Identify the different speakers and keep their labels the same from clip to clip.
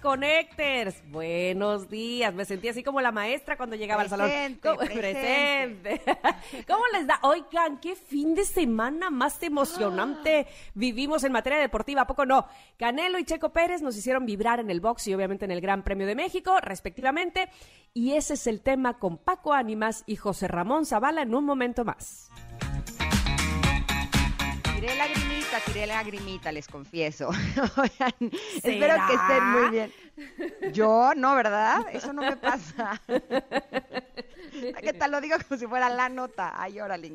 Speaker 1: Connectors. Buenos días. Me sentí así como la maestra cuando llegaba al salón. ¿Cómo,
Speaker 2: presente.
Speaker 1: ¿Cómo les da? Oigan, qué fin de semana más emocionante vivimos en materia deportiva. ¿A poco no? Canelo y Checo Pérez nos hicieron vibrar en el box y obviamente en el Gran Premio de México, respectivamente. Y ese es el tema con Paco Ánimas y José Ramón Zavala en un momento más.
Speaker 2: Tiré lagrimita, tiré lagrimita, les confieso. Espero que estén muy bien. Yo, no, ¿verdad? Eso no me pasa. ¿Qué tal? Lo digo como si fuera la nota. Ay, órale.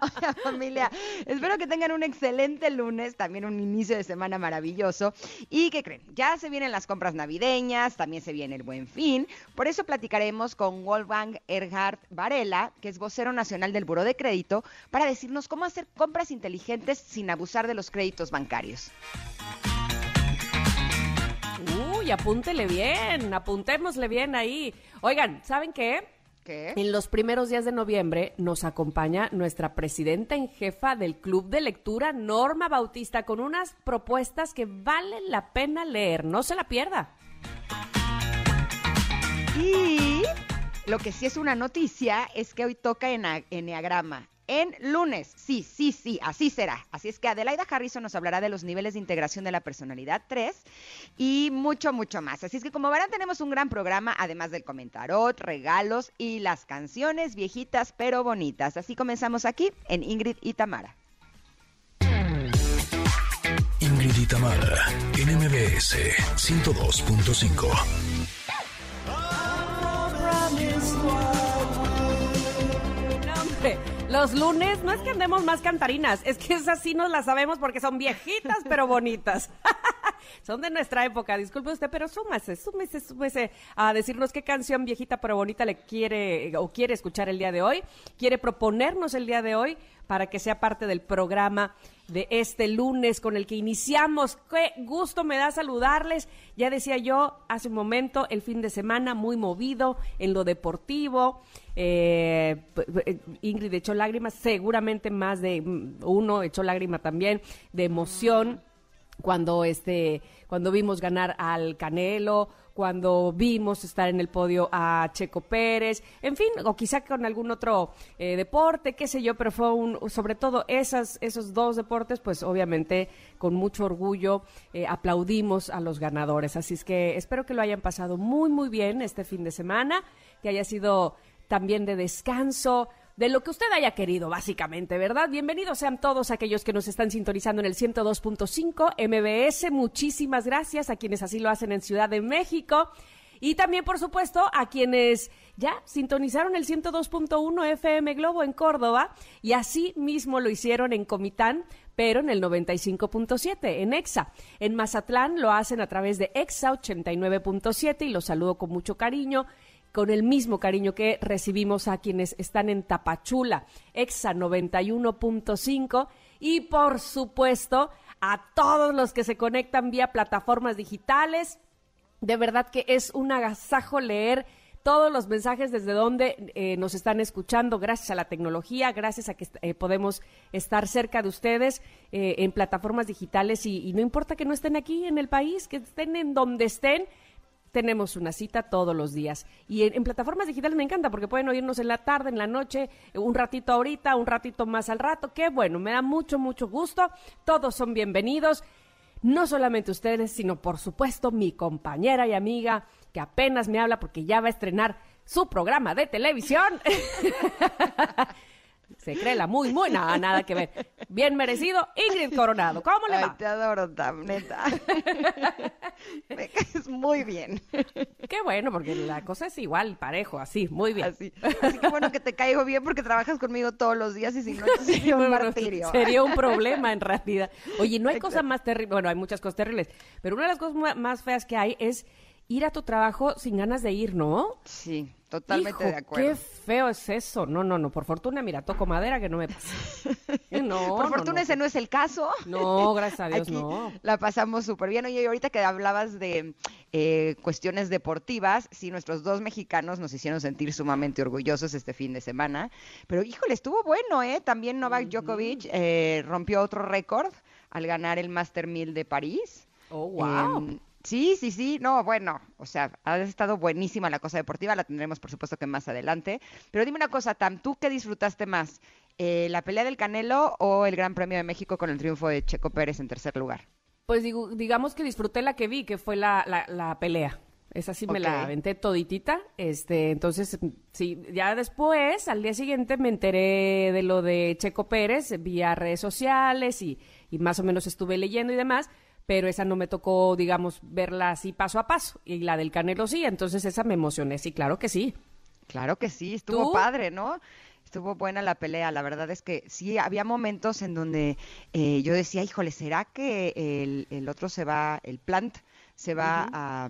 Speaker 2: Oiga, familia, espero que tengan un excelente lunes, también un inicio de semana maravilloso. ¿Y qué creen? Ya se vienen las compras navideñas, también se viene el buen fin. Por eso platicaremos con Wolfgang Erhard Varela, que es vocero nacional del Buró de Crédito, para decirnos cómo hacer compras inteligentes sin abusar de los créditos bancarios.
Speaker 1: Uy, apúntele bien, apuntémosle bien ahí. Oigan, ¿saben qué?
Speaker 2: ¿Qué?
Speaker 1: En los primeros días de noviembre nos acompaña nuestra presidenta en jefa del Club de Lectura, Norma Bautista, con unas propuestas que valen la pena leer. No se la pierda.
Speaker 2: Y lo que sí es una noticia es que hoy toca en Enneagrama en lunes. Sí, sí, sí, así será. Así es que Adelaida Harrison nos hablará de los niveles de integración de la personalidad 3 y mucho, mucho más. Así es que como verán tenemos un gran programa, además del comentarot, regalos y las canciones viejitas pero bonitas. Así comenzamos aquí en Ingrid y Tamara.
Speaker 3: Ingrid y Tamara, en MBS 102.5.
Speaker 1: Los lunes no es que andemos más cantarinas, es que esas sí nos las sabemos porque son viejitas pero bonitas. son de nuestra época, disculpe usted, pero súmase, súmese, súmese a decirnos qué canción viejita pero bonita le quiere o quiere escuchar el día de hoy, quiere proponernos el día de hoy para que sea parte del programa de este lunes con el que iniciamos. Qué gusto me da saludarles. Ya decía yo hace un momento, el fin de semana muy movido en lo deportivo. Eh, Ingrid echó lágrimas, seguramente más de uno echó lágrima también de emoción cuando este cuando vimos ganar al Canelo cuando vimos estar en el podio a Checo Pérez, en fin, o quizá con algún otro eh, deporte, qué sé yo, pero fue un, sobre todo esas, esos dos deportes, pues obviamente con mucho orgullo eh, aplaudimos a los ganadores. Así es que espero que lo hayan pasado muy, muy bien este fin de semana, que haya sido también de descanso, de lo que usted haya querido, básicamente, ¿verdad? Bienvenidos sean todos aquellos que nos están sintonizando en el 102.5 MBS. Muchísimas gracias a quienes así lo hacen en Ciudad de México. Y también, por supuesto, a quienes ya sintonizaron el 102.1 FM Globo en Córdoba y así mismo lo hicieron en Comitán, pero en el 95.7, en EXA. En Mazatlán lo hacen a través de EXA 89.7 y los saludo con mucho cariño con el mismo cariño que recibimos a quienes están en Tapachula, EXA 91.5 y por supuesto a todos los que se conectan vía plataformas digitales. De verdad que es un agasajo leer todos los mensajes desde donde eh, nos están escuchando, gracias a la tecnología, gracias a que eh, podemos estar cerca de ustedes eh, en plataformas digitales y, y no importa que no estén aquí en el país, que estén en donde estén, tenemos una cita todos los días. Y en, plataformas digitales me encanta porque pueden oírnos en la tarde, en la noche, un ratito ahorita, un ratito más al rato. Qué bueno, me da mucho, mucho gusto. Todos son bienvenidos. No solamente ustedes, sino por supuesto mi compañera y amiga que apenas me habla porque ya va a estrenar su programa de televisión. Se cree la muy, muy, nada, nada que ver. Bien merecido, Ingrid Coronado. ¿Cómo le va?
Speaker 2: Ay, te adoro, Tam, neta. Me caes muy bien.
Speaker 1: Qué bueno, porque la cosa es igual, parejo, así, muy bien.
Speaker 2: Así, así que bueno que te caigo bien porque trabajas conmigo todos los días y si no, sería un martirio.
Speaker 1: Sería un problema en realidad. Oye, no hay cosa más terrible, bueno, hay muchas cosas terribles, pero una de las cosas más feas que hay es ir a tu trabajo sin ganas de ir, ¿no?
Speaker 2: Sí, totalmente de acuerdo.
Speaker 1: Qué feo es eso. No, no, no. Por fortuna, mira, toco madera que no me pasa.
Speaker 2: No, Por fortuna ese no es el caso.
Speaker 1: No, gracias a Dios, no.
Speaker 2: La pasamos súper bien. Oye, ahorita que hablabas de eh, cuestiones deportivas, sí, nuestros dos mexicanos nos hicieron sentir sumamente orgullosos este fin de semana. Pero híjole, estuvo bueno, ¿eh? También Novak Djokovic eh, rompió otro récord al ganar el Master 1000 de París.
Speaker 1: Oh, wow.
Speaker 2: Sí, sí, sí, no, bueno, o sea, ha estado buenísima la cosa deportiva, la tendremos por supuesto que más adelante. Pero dime una cosa, Tam, ¿tú qué disfrutaste más? Eh, ¿La pelea del Canelo o el Gran Premio de México con el triunfo de Checo Pérez en tercer lugar?
Speaker 1: Pues digo, digamos que disfruté la que vi, que fue la, la, pelea. Esa sí me la aventé toditita. Este, entonces, sí, ya después, al día siguiente, me enteré de lo de Checo Pérez vía redes sociales y, y más o menos estuve leyendo y demás pero esa no me tocó, digamos, verla así paso a paso. Y la del Canelo sí, entonces esa me emocioné, sí, claro que sí.
Speaker 2: Claro que sí, estuvo padre, ¿no? Estuvo buena la pelea, la verdad es que sí, había momentos en donde eh, yo decía, híjole, ¿será que el, otro se va, el plant se va a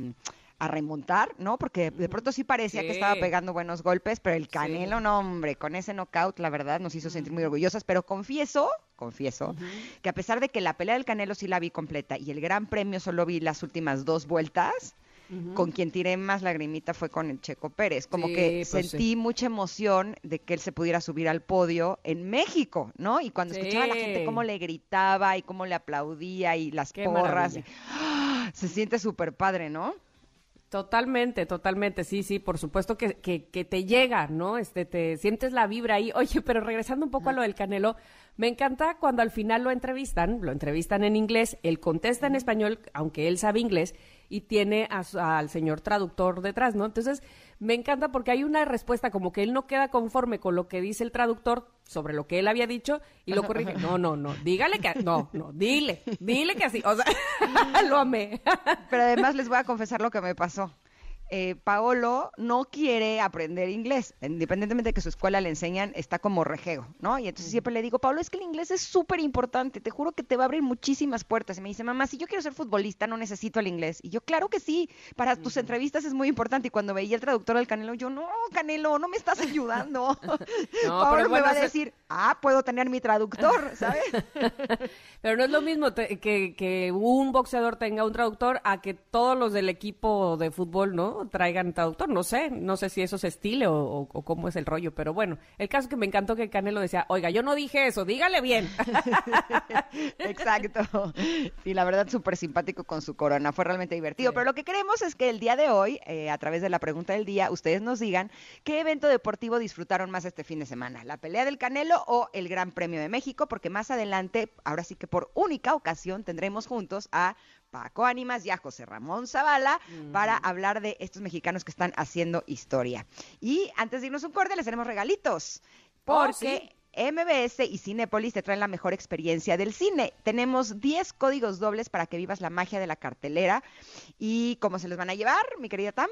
Speaker 2: a remontar, ¿no? Porque de pronto sí parecía que estaba pegando buenos golpes, pero el Canelo, no, hombre, con ese knockout, la verdad, nos hizo sentir muy orgullosas. Pero confieso, confieso, que a pesar de que la pelea del Canelo sí la vi completa y el Gran Premio solo vi las últimas dos vueltas, con quien tiré más lagrimita fue con el Checo Pérez. Como que pues sentí mucha emoción de que él se pudiera subir al podio en México, ¿no? Y cuando escuchaba a la gente cómo le gritaba y cómo le aplaudía y las porras, ¡ah! se siente súper padre, ¿no?
Speaker 1: Totalmente, totalmente, sí, sí, por supuesto que, que, que, te llega, ¿no? Este, te sientes la vibra ahí. Oye, pero regresando un poco a lo del Canelo, me encanta cuando al final lo entrevistan, lo entrevistan en inglés, él contesta en español, aunque él sabe inglés, y tiene al señor traductor detrás, ¿no? Entonces, me encanta porque hay una respuesta como que él no queda conforme con lo que dice el traductor sobre lo que él había dicho y lo corrige. No, no, no, dígale que no, no, dile, dile que así, o sea, lo amé.
Speaker 2: Pero además les voy a confesar lo que me pasó eh, Paolo no quiere aprender inglés, independientemente de que su escuela le enseñan, está como rejego, ¿no? Y entonces siempre le digo, Paolo, es que el inglés es súper importante, te juro que te va a abrir muchísimas puertas. Y me dice, mamá, si yo quiero ser futbolista, no necesito el inglés. Y yo, claro que sí, para tus entrevistas es muy importante. Y cuando veía el traductor del Canelo, yo, no, Canelo, no me estás ayudando. Paolo me va a decir, ah, puedo tener mi traductor, ¿sabes?
Speaker 1: pero no es lo mismo que, que un boxeador tenga un traductor a que todos los del equipo de fútbol, ¿no? Traigan traductor, no sé, no sé si eso es estilo o, cómo es el rollo, pero bueno, el caso es que me encantó que Canelo decía, oiga, yo no dije eso, dígale bien.
Speaker 2: Exacto. Sí, la verdad, súper simpático con su corona, fue realmente divertido, pero lo que queremos es que el día de hoy, eh, a través de la pregunta del día, ustedes nos digan qué evento deportivo disfrutaron más este fin de semana, la pelea del Canelo o el Gran Premio de México, porque más adelante, ahora sí que por única ocasión, tendremos juntos a Paco Ánimas y a José Ramón Zavala para hablar de estos mexicanos que están haciendo historia. Y antes de irnos un corte, les tenemos regalitos. Oh, porque MBS y Cinepolis te traen la mejor experiencia del cine. Tenemos 10 códigos dobles para que vivas la magia de la cartelera. ¿Y cómo se los van a llevar, mi querida Tam?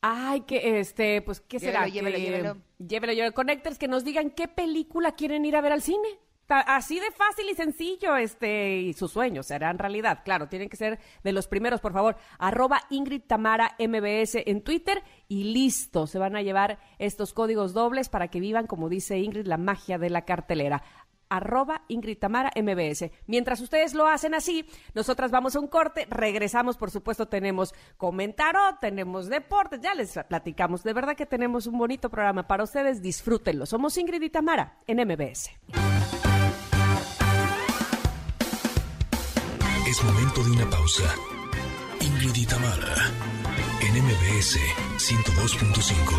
Speaker 1: Ay, que este, pues, ¿qué será?
Speaker 2: Llévelo, llévelo.
Speaker 1: Llévelo, llévelo. Connectors, que nos digan qué película quieren ir a ver al cine así de fácil y sencillo, este, y sus sueños serán realidad. Claro, tienen que ser de los primeros, por favor. Arroba Ingrid Tamara MBS en Twitter y listo. Se van a llevar estos códigos dobles para que vivan, como dice Ingrid, la magia de la cartelera arroba Ingrid Tamara MBS. Mientras ustedes lo hacen así, nosotras vamos a un corte, regresamos, por supuesto, tenemos comentario, tenemos deportes, ya les platicamos. De verdad que tenemos un bonito programa para ustedes, disfrútenlo. Somos Ingrid y Tamara en MBS.
Speaker 3: Es momento de una pausa. Ingrid y Tamara, en MBS 102.5.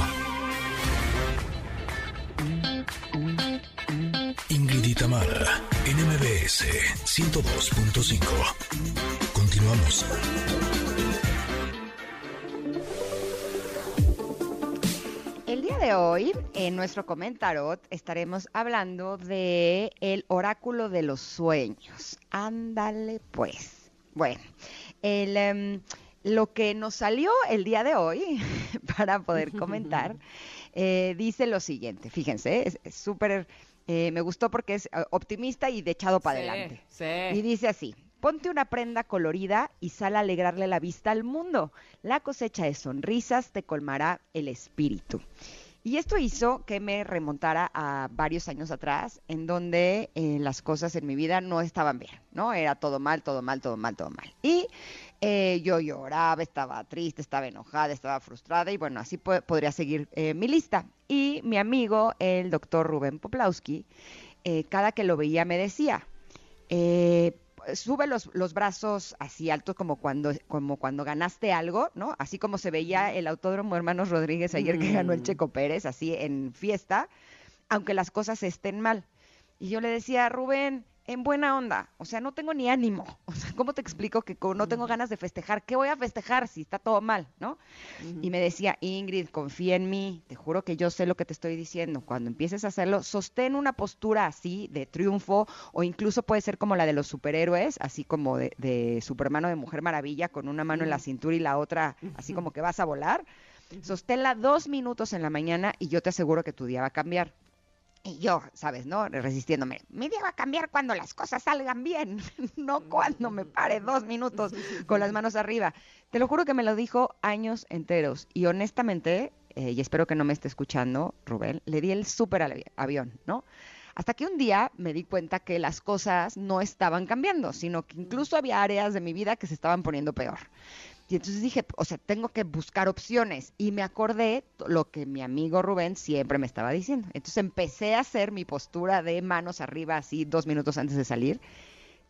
Speaker 3: Ingrid y Tamara, en MBS 102.5. Continuamos.
Speaker 2: De hoy, en nuestro comentario, estaremos hablando de el oráculo de los sueños. Ándale, pues. Bueno, em, lo que nos salió el día de hoy para poder comentar eh, dice lo siguiente. Fíjense, es súper. Eh, me gustó porque es eh, optimista y de echado para adelante. Y dice así: ponte una prenda colorida y sal a alegrarle la vista al mundo. La cosecha de sonrisas te colmará el espíritu. Y esto hizo que me remontara a varios años atrás, en donde eh, las cosas en mi vida no estaban bien, ¿no? Era todo mal, todo mal, todo mal, todo mal. Y eh, yo lloraba, estaba triste, estaba enojada, estaba frustrada y bueno, así podría seguir eh, mi lista. Y mi amigo, el doctor Rubén Poplawski, cada que lo veía me decía, sube los, los, brazos así altos como cuando, como cuando ganaste algo, ¿no? Así como se veía el Autódromo Hermanos Rodríguez ayer que ganó el mm. Checo Pérez, así en fiesta, aunque las cosas estén mal. Y yo le decía, Rubén, en buena onda, o sea, no tengo ni ánimo, o sea, ¿cómo te explico que no tengo ganas de festejar? ¿Qué voy a festejar si está todo mal, no? Y me decía, Ingrid, confía en mí, te juro que yo sé lo que te estoy diciendo, cuando empieces a hacerlo, sostén una postura así de triunfo o incluso puede ser como la de los superhéroes, así como de, de Superman o de Mujer Maravilla, con una mano en la cintura y la otra así como que vas a volar. Sosténla dos minutos en la mañana y yo te aseguro que tu día va a cambiar. Y yo, ¿sabes? ¿No? Resistiéndome. Mi día va a cambiar cuando las cosas salgan bien, no cuando me pare dos minutos con las manos arriba. Te lo juro que me lo dijo años enteros. Y honestamente, eh, y espero que no me esté escuchando, Rubén, le di el súper avión, ¿no? Hasta que un día me di cuenta que las cosas no estaban cambiando, sino que incluso había áreas de mi vida que se estaban poniendo peor. Y entonces dije, o sea, tengo que buscar opciones. Y me acordé lo que mi amigo Rubén siempre me estaba diciendo. Entonces empecé a hacer mi postura de manos arriba, así dos minutos antes de salir.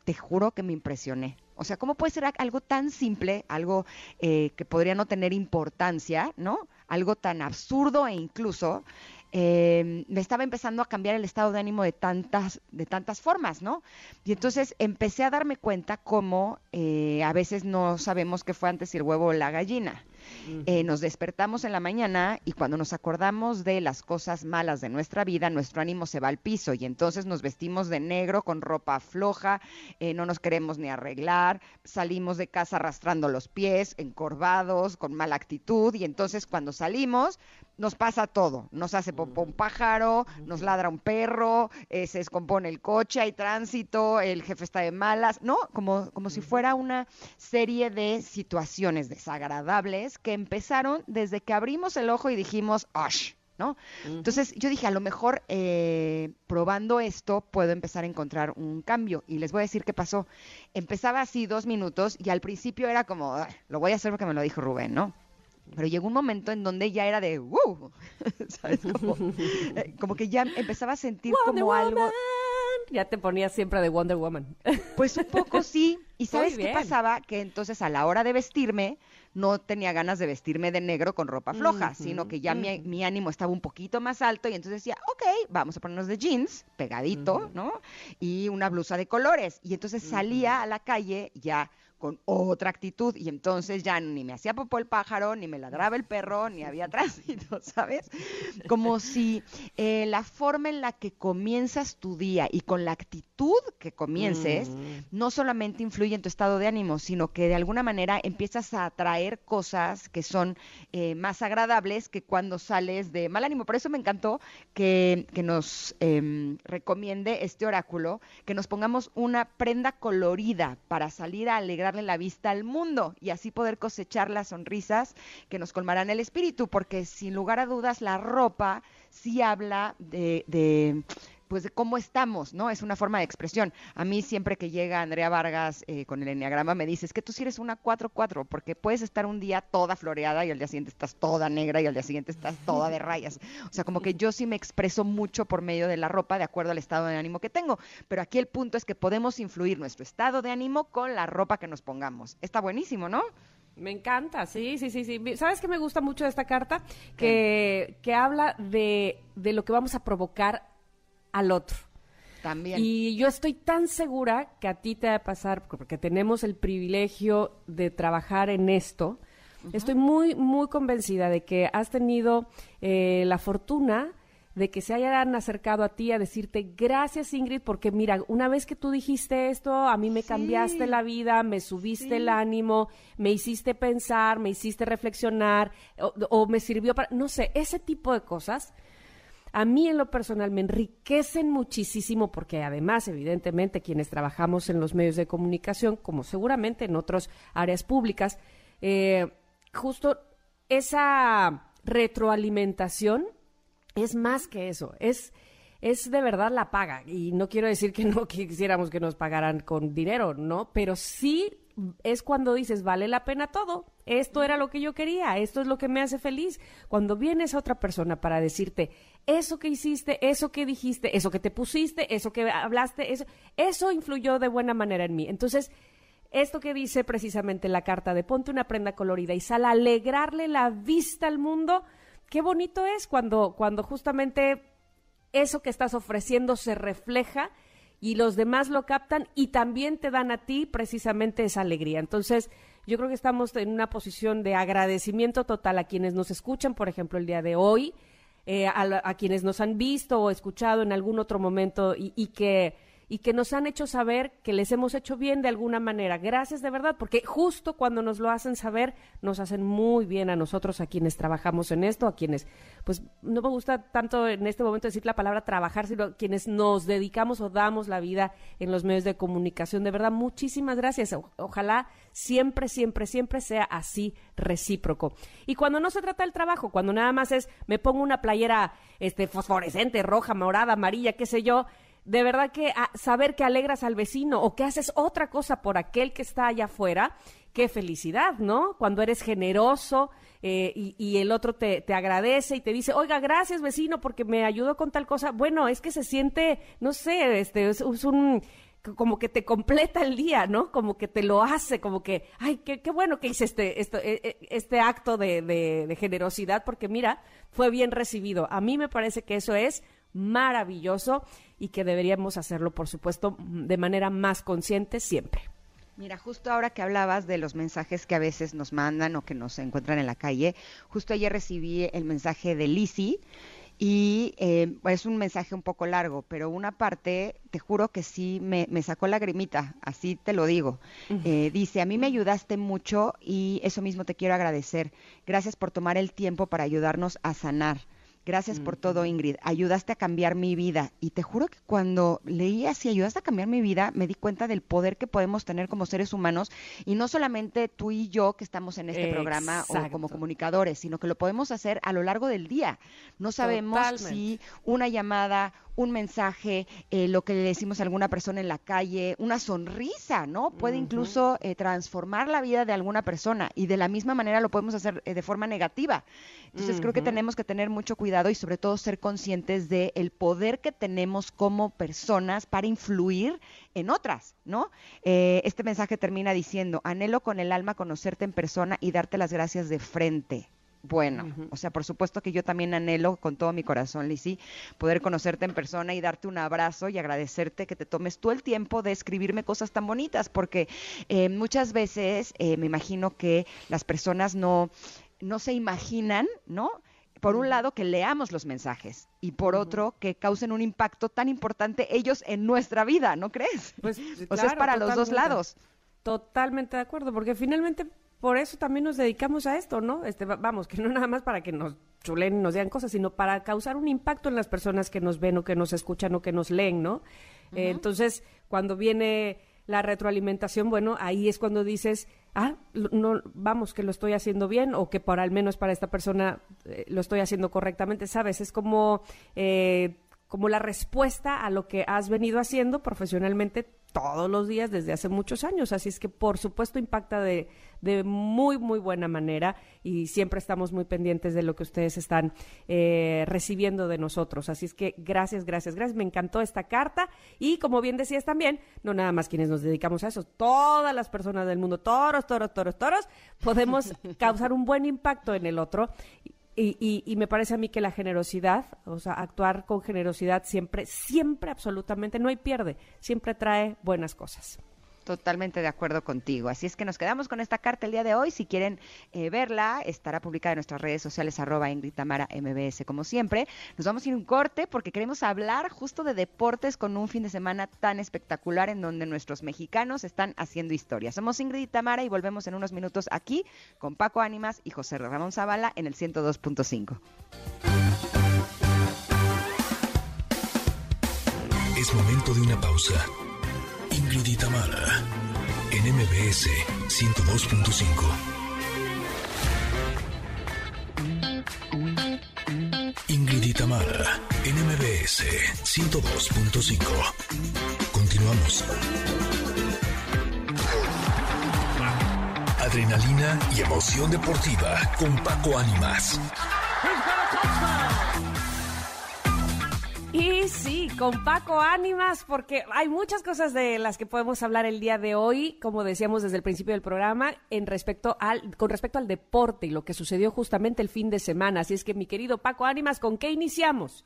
Speaker 2: Te juro que me impresioné. O sea, ¿cómo puede ser algo tan simple, algo eh, que podría no tener importancia, ¿no? Algo tan absurdo e incluso eh, me estaba empezando a cambiar el estado de ánimo de tantas, de tantas formas, ¿no? Y entonces empecé a darme cuenta cómo eh, a veces no sabemos qué fue antes si el huevo o la gallina. Eh, nos despertamos en la mañana y cuando nos acordamos de las cosas malas de nuestra vida, nuestro ánimo se va al piso y entonces nos vestimos de negro con ropa floja, eh, no nos queremos ni arreglar, salimos de casa arrastrando los pies, encorvados, con mala actitud y entonces cuando salimos nos pasa todo, nos hace popó un pájaro, nos ladra un perro, eh, se descompone el coche, hay tránsito, el jefe está de malas, ¿no? Como, como si fuera una serie de situaciones desagradables que empezaron desde que abrimos el ojo y dijimos, ¡osh! ¿no? Entonces yo dije, a lo mejor eh, probando esto puedo empezar a encontrar un cambio. Y les voy a decir qué pasó. Empezaba así dos minutos y al principio era como, lo voy a hacer porque me lo dijo Rubén, ¿no? Pero llegó un momento en donde ya era de, ¡wow! ¿Sabes? Eh, como, que ya empezaba a sentir como algo...
Speaker 1: Ya te ponías siempre de Wonder Woman.
Speaker 2: Pues un poco sí. ¿Y sabes qué pasaba? Que entonces a la hora de vestirme, no tenía ganas de vestirme de negro con ropa floja, sino que ya mi, ánimo estaba un poquito más alto y entonces decía, ok, vamos a ponernos de jeans, pegadito, ¿no? Y una blusa de colores. Y entonces salía a la calle ya con otra actitud y entonces ya ni me hacía popó el pájaro, ni me ladraba el perro, ni había tránsito, ¿sabes? Como si eh, la forma en la que comienzas tu día y con la actitud que comiences mm. no solamente influye en tu estado de ánimo, sino que de alguna manera empiezas a atraer cosas que son eh, más agradables que cuando sales de mal ánimo. Por eso me encantó que, que nos em, recomiende este oráculo, que nos pongamos una prenda colorida para salir a alegrar la vista al mundo y así poder cosechar las sonrisas que nos colmarán el espíritu, porque sin lugar a dudas la ropa sí habla de, de pues de cómo estamos, ¿no? Es una forma de expresión. A mí siempre que llega Andrea Vargas eh, con el enneagrama me dices que tú sí eres una 4-4, porque puedes estar un día toda floreada y al día siguiente estás toda negra y al día siguiente estás toda de rayas. O sea, como que yo sí me expreso mucho por medio de la ropa de acuerdo al estado de ánimo que tengo. Pero aquí el punto es que podemos influir nuestro estado de ánimo con la ropa que nos pongamos. Está buenísimo, ¿no?
Speaker 1: Me encanta, sí, sí, sí, sí. ¿Sabes qué me gusta mucho de esta carta? Que, que habla de, de lo que vamos a provocar al otro.
Speaker 2: También.
Speaker 1: Y yo estoy tan segura que a ti te va a pasar, porque tenemos el privilegio de trabajar en esto. Estoy muy, muy convencida de que has tenido eh, la fortuna de que se hayan acercado a ti a decirte gracias Ingrid, porque mira, una vez que tú dijiste esto, a mí me cambiaste la vida, me subiste el ánimo, me hiciste pensar, me hiciste reflexionar, o, o, me sirvió para, no sé, ese tipo de cosas a mí en lo personal me enriquecen muchísimo porque además, evidentemente, quienes trabajamos en los medios de comunicación, como seguramente en otras áreas públicas, eh, justo esa retroalimentación es más que eso, es es de verdad la paga. Y no quiero decir que no quisiéramos que nos pagaran con dinero, ¿no? Pero sí es cuando dices, vale la pena todo. Esto era lo que yo quería, esto es lo que me hace feliz. Cuando viene esa otra persona para decirte, eso que hiciste, eso que dijiste, eso que te pusiste, eso que hablaste, eso, eso influyó de buena manera en mí. Entonces, esto que dice precisamente la carta de ponte una prenda colorida y sal a alegrarle la vista al mundo, qué bonito es cuando, cuando justamente eso que estás ofreciendo se refleja y los demás lo captan y también te dan a ti precisamente esa alegría. Entonces, yo creo que estamos en una posición de agradecimiento total a quienes nos escuchan, por ejemplo, el día de hoy, eh, a, quienes nos han visto o escuchado en algún otro momento y que y que nos han hecho saber que les hemos hecho bien de alguna manera. Gracias de verdad, porque justo cuando nos lo hacen saber, nos hacen muy bien a nosotros, a quienes trabajamos en esto, a quienes, pues no me gusta tanto en este momento decir la palabra trabajar, sino quienes nos dedicamos o damos la vida en los medios de comunicación. De verdad, muchísimas gracias. ojalá siempre, siempre, siempre sea así recíproco. Y cuando no se trata del trabajo, cuando nada más es me pongo una playera este fosforescente, roja, morada, amarilla, qué sé yo, de verdad que ah, saber que alegras al vecino o que haces otra cosa por aquel que está allá afuera, qué felicidad, ¿no? Cuando eres generoso eh, y, el otro te, te, agradece y te dice, oiga, gracias vecino porque me ayudó con tal cosa. Bueno, es que se siente, no sé, este, es, un como que te completa el día, ¿no? Como que te lo hace, como que, ay, qué, qué bueno que hice este, este, este acto de, de generosidad, porque mira, fue bien recibido. A mí me parece que eso es maravilloso y que deberíamos hacerlo, por supuesto, de manera más consciente siempre.
Speaker 2: Mira, justo ahora que hablabas de los mensajes que a veces nos mandan o que nos encuentran en la calle, justo ayer recibí el mensaje de Lisi y eh, es un mensaje un poco largo, pero una parte, te juro que sí me, sacó lagrimita, así te lo digo. Eh, dice, a mí me ayudaste mucho y eso mismo te quiero agradecer. Gracias por tomar el tiempo para ayudarnos a sanar. Gracias por todo, Ingrid. Ayudaste a cambiar mi vida. Y te juro que cuando leí así, ayudaste a cambiar mi vida, me di cuenta del poder que podemos tener como seres humanos. Y no solamente tú y yo que estamos en este programa o como comunicadores, sino que lo podemos hacer a lo largo del día. No sabemos si una llamada, un mensaje, eh, lo que le decimos a alguna persona en la calle, una sonrisa, ¿no? Puede incluso eh, transformar la vida de alguna persona y de la misma manera lo podemos hacer eh, de forma negativa. Entonces creo que tenemos que tener mucho cuidado y sobre todo ser conscientes del el poder que tenemos como personas para influir en otras, ¿no? este mensaje termina diciendo, anhelo con el alma conocerte en persona y darte las gracias de frente bueno. O sea, por supuesto que yo también anhelo con todo mi corazón, Lisi, poder conocerte en persona y darte un abrazo y agradecerte que te tomes tú el tiempo de escribirme cosas tan bonitas, porque eh, muchas veces eh, me imagino que las personas no, no se imaginan, ¿no? Por un lado, que leamos los mensajes y por otro, que causen un impacto tan importante ellos en nuestra vida, ¿no crees? Pues, o sea, es para los dos lados.
Speaker 1: Totalmente de acuerdo, porque finalmente por eso también nos dedicamos a esto, ¿no? Este, vamos, que no nada más para que nos chulen y nos digan cosas, sino para causar un impacto en las personas que nos ven o que nos escuchan o que nos leen, ¿no? Eh, entonces, cuando viene la retroalimentación, bueno, ahí es cuando dices, ah, no, vamos, que lo estoy haciendo bien o que por al menos para esta persona eh, lo estoy haciendo correctamente, ¿sabes? Es como, eh, como la respuesta a lo que has venido haciendo profesionalmente todos los días desde hace muchos años. Así es que, por supuesto, impacta de, de muy, muy buena manera y siempre estamos muy pendientes de lo que ustedes están eh, recibiendo de nosotros. Así es que, gracias, gracias, gracias. Me encantó esta carta y, como bien decías también, no nada más quienes nos dedicamos a eso, todas las personas del mundo, toros, toros, toros, toros, podemos causar un buen impacto en el otro y, y, me parece a mí que la generosidad, o sea, actuar con generosidad siempre, siempre, absolutamente, no hay pierde, siempre trae buenas cosas.
Speaker 2: Totalmente de acuerdo contigo. Así es que nos quedamos con esta carta el día de hoy. Si quieren eh, verla, estará publicada en nuestras redes sociales, arroba Ingrid Tamara MBS, como siempre. Nos vamos a ir un corte porque queremos hablar justo de deportes con un fin de semana tan espectacular en donde nuestros mexicanos están haciendo historia. Somos Ingrid y Tamara y volvemos en unos minutos aquí con Paco Ánimas y José Ramón Zavala en el 102.5.
Speaker 3: Es momento de una pausa. Ingrid y Tamara, en MBS 102.5. Ingrid y Tamara, en MBS 102.5. Continuamos. Adrenalina y emoción deportiva con Paco Ánimas.
Speaker 1: Y sí, con Paco Ánimas, porque hay muchas cosas de las que podemos hablar el día de hoy, como decíamos desde el principio del programa, en respecto al, con respecto al deporte y lo que sucedió justamente el fin de semana. Así es que, mi querido Paco Ánimas, ¿con qué iniciamos?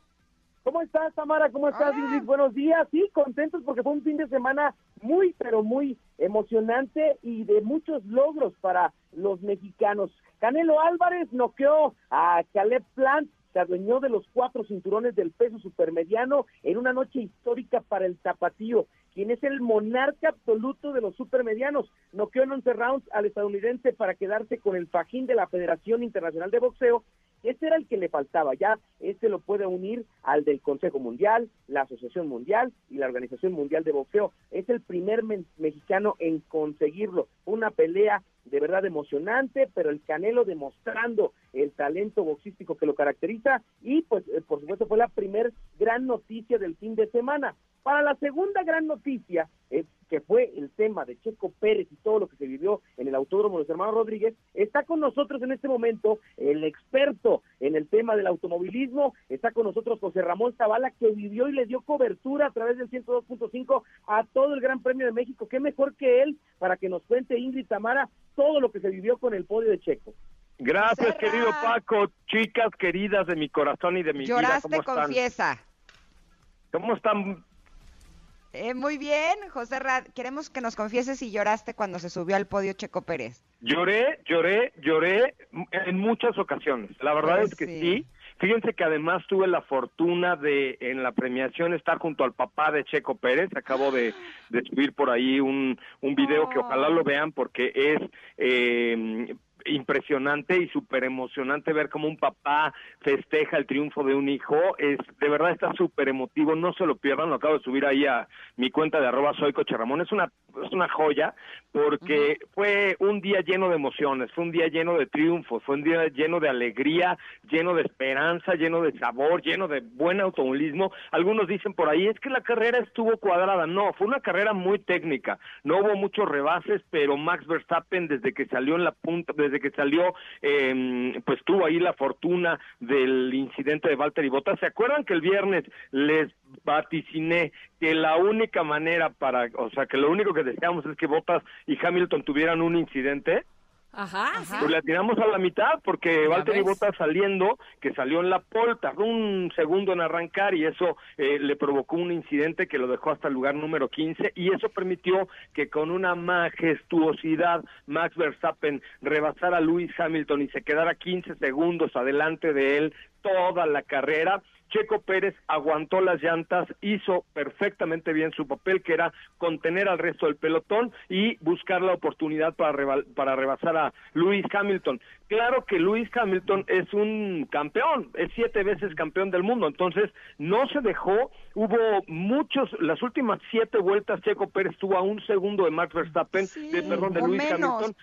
Speaker 4: ¿Cómo estás, Tamara? ¿Cómo estás, Ingrid? Buenos días. Sí, contentos porque fue un fin de semana muy, pero muy emocionante y de muchos logros para los mexicanos. Canelo Álvarez noqueó a Caleb Plant se adueñó de los cuatro cinturones del peso supermediano en una noche histórica para el tapatío, quien es el monarca absoluto de los supermedianos. Noqueó en 11 rounds al estadounidense para quedarse con el fajín de la Federación Internacional de Boxeo. Ese era el que le faltaba, ya este lo puede unir al del Consejo Mundial, la Asociación Mundial y la Organización Mundial de Boxeo. Es el primer mexicano en conseguirlo. Una pelea de verdad emocionante, pero el Canelo demostrando el talento boxístico que lo caracteriza y pues eh, por supuesto fue la primer gran noticia del fin de semana. Para la segunda gran noticia, eh, que fue el tema de Checo Pérez y todo lo que se vivió en el Autódromo de los Hermanos Rodríguez, está con nosotros en este momento el experto en el tema del automovilismo, está con nosotros José Ramón Zavala, que vivió y le dio cobertura a través del 102.5 a todo el Gran Premio de México. Qué mejor que él para que nos cuente Ingrid Tamara todo lo que se vivió con el podio de Checo.
Speaker 5: Gracias, querido Paco. Chicas queridas de mi corazón y de mi
Speaker 2: vida,
Speaker 5: ¿cómo
Speaker 2: están? confiesa.
Speaker 5: ¿Cómo están?
Speaker 2: Eh, muy bien, José Rad. Queremos que nos confieses si lloraste cuando se subió al podio Checo Pérez.
Speaker 5: Lloré, lloré, lloré en muchas ocasiones. La verdad pues es que sí. Fíjense que además tuve la fortuna de en la premiación estar junto al papá de Checo Pérez. Acabo de, subir por ahí un, un video que ojalá lo vean porque es eh, impresionante y súper emocionante ver cómo un papá festeja el triunfo de un hijo. Es, de verdad está súper emotivo, no se lo pierdan, lo acabo de subir ahí a mi cuenta de arroba soy Ramón. Es una, es una joya porque fue un día lleno de emociones, fue un día lleno de triunfos, fue un día lleno de alegría, lleno de esperanza, lleno de sabor, lleno de buen automovilismo. Algunos dicen por ahí, es que la carrera estuvo cuadrada. No, fue una carrera muy técnica. No hubo muchos rebases, pero Max Verstappen desde que salió en la punta, desde que salió, eh, pues tuvo ahí la fortuna del incidente de Valtteri Bottas. ¿Se acuerdan que el viernes les vaticiné que la única manera para, o sea, que lo único que deseamos es que Bottas y Hamilton tuvieran un incidente?
Speaker 1: Ajá,
Speaker 5: Pues le tiramos a la mitad porque Valtteri Bottas saliendo, que salió en la pole, tardó un segundo en arrancar y eso eh, le provocó un incidente que lo dejó hasta el lugar número 15 y eso permitió que con una majestuosidad Max Verstappen rebasara a Lewis Hamilton y se quedara 15 segundos adelante de él toda la carrera Checo Pérez aguantó las llantas, hizo perfectamente bien su papel, que era contener al resto del pelotón y buscar la oportunidad para, para rebasar a Lewis Hamilton. Claro que Lewis Hamilton es un campeón, es siete veces campeón del mundo, entonces no se dejó, hubo muchos, las últimas siete vueltas Checo Pérez estuvo a un segundo de Max Verstappen, de, perdón, de Lewis Hamilton,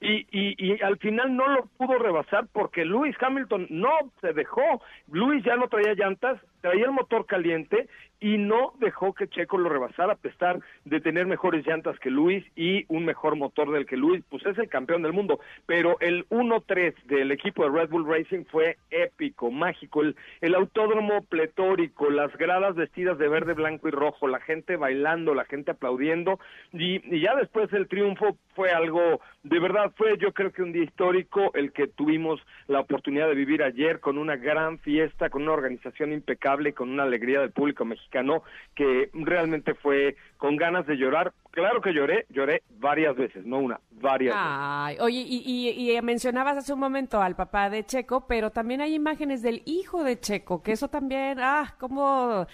Speaker 5: y, y, al final no lo pudo rebasar porque Lewis Hamilton no se dejó. Lewis ya no traía llantas, traía el motor caliente y no dejó que Checo lo rebasara a pesar de tener mejores llantas que Luis y un mejor motor del que Luis, pues es el campeón del mundo, pero el 1-3 del equipo de Red Bull Racing fue épico, mágico, el, autódromo pletórico, las gradas vestidas de verde, blanco y rojo, la gente bailando, la gente aplaudiendo. Y, y ya después el triunfo fue algo, de verdad fue yo creo que un día histórico el que tuvimos la oportunidad de vivir ayer con una gran fiesta, con una organización impecable, con una alegría del público mexicano que realmente fue con ganas de llorar. Claro que lloré, lloré varias veces, no una, varias
Speaker 1: Ay, Oye, y, mencionabas hace un momento al papá de Checo, pero también hay imágenes del hijo de Checo, que eso también, ah, cómo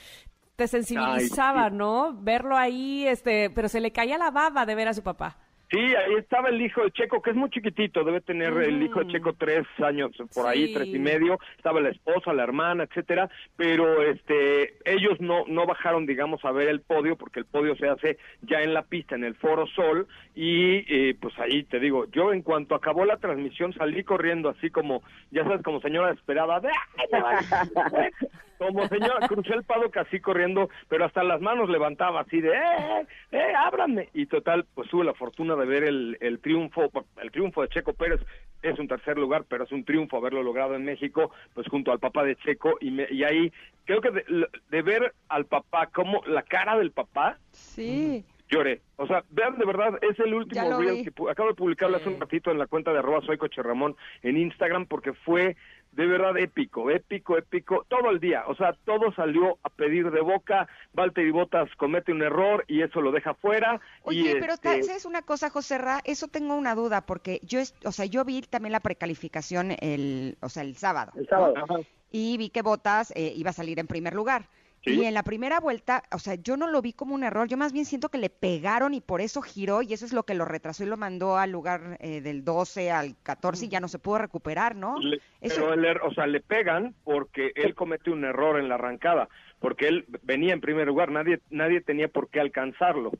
Speaker 1: te sensibilizaba, ¿no? Verlo ahí, este, pero se le caía la baba de ver a su papá.
Speaker 5: Sí, ahí estaba el hijo de Checo, que es muy chiquitito, debe tener el hijo de Checo tres años, por ahí, tres y medio, estaba la esposa, la hermana, etcétera, pero este, ellos no, no bajaron, digamos, a ver el podio, porque el podio se hace ya en la pista, en el Foro Sol, y eh, pues ahí te digo, yo en cuanto acabó la transmisión salí corriendo así como, ya sabes, como señora esperada, como señora, crucé el pado casi corriendo, pero hasta las manos levantaba así de, ¡eh, eh, ábranme! Y total, pues tuve la fortuna de ver el, el triunfo, el triunfo de Checo Pérez es un tercer lugar, pero es un triunfo haberlo logrado en México, pues junto al papá de Checo, y, y ahí creo que de, ver al papá, como la cara del papá,
Speaker 2: sí.
Speaker 5: lloré. O sea, vean, de verdad, es el último video que acabo de publicarlo hace un ratito en la cuenta de arroba soy Coche Ramón en Instagram, porque fue de verdad épico, épico, épico, todo el día, o sea, todo salió a pedir de boca, Valtteri Bottas comete un error y eso lo deja fuera.
Speaker 2: Oye,
Speaker 5: y
Speaker 2: pero
Speaker 5: este...
Speaker 2: es una cosa, José Ra? Eso tengo una duda, porque yo, o sea, yo vi también la precalificación el, o sea, el sábado.
Speaker 4: El sábado.
Speaker 2: Y vi que Bottas eh, iba a salir en primer lugar. Y en la primera vuelta, o sea, yo no lo vi como un error, yo más bien siento que le pegaron y por eso giró y eso es lo que lo retrasó y lo mandó al lugar eh, del 12 al 14 y ya no se pudo recuperar, ¿no?
Speaker 5: Pero, el, er, o sea, le pegan porque él comete un error en la arrancada, porque él venía en primer lugar, nadie, nadie tenía por qué alcanzarlo.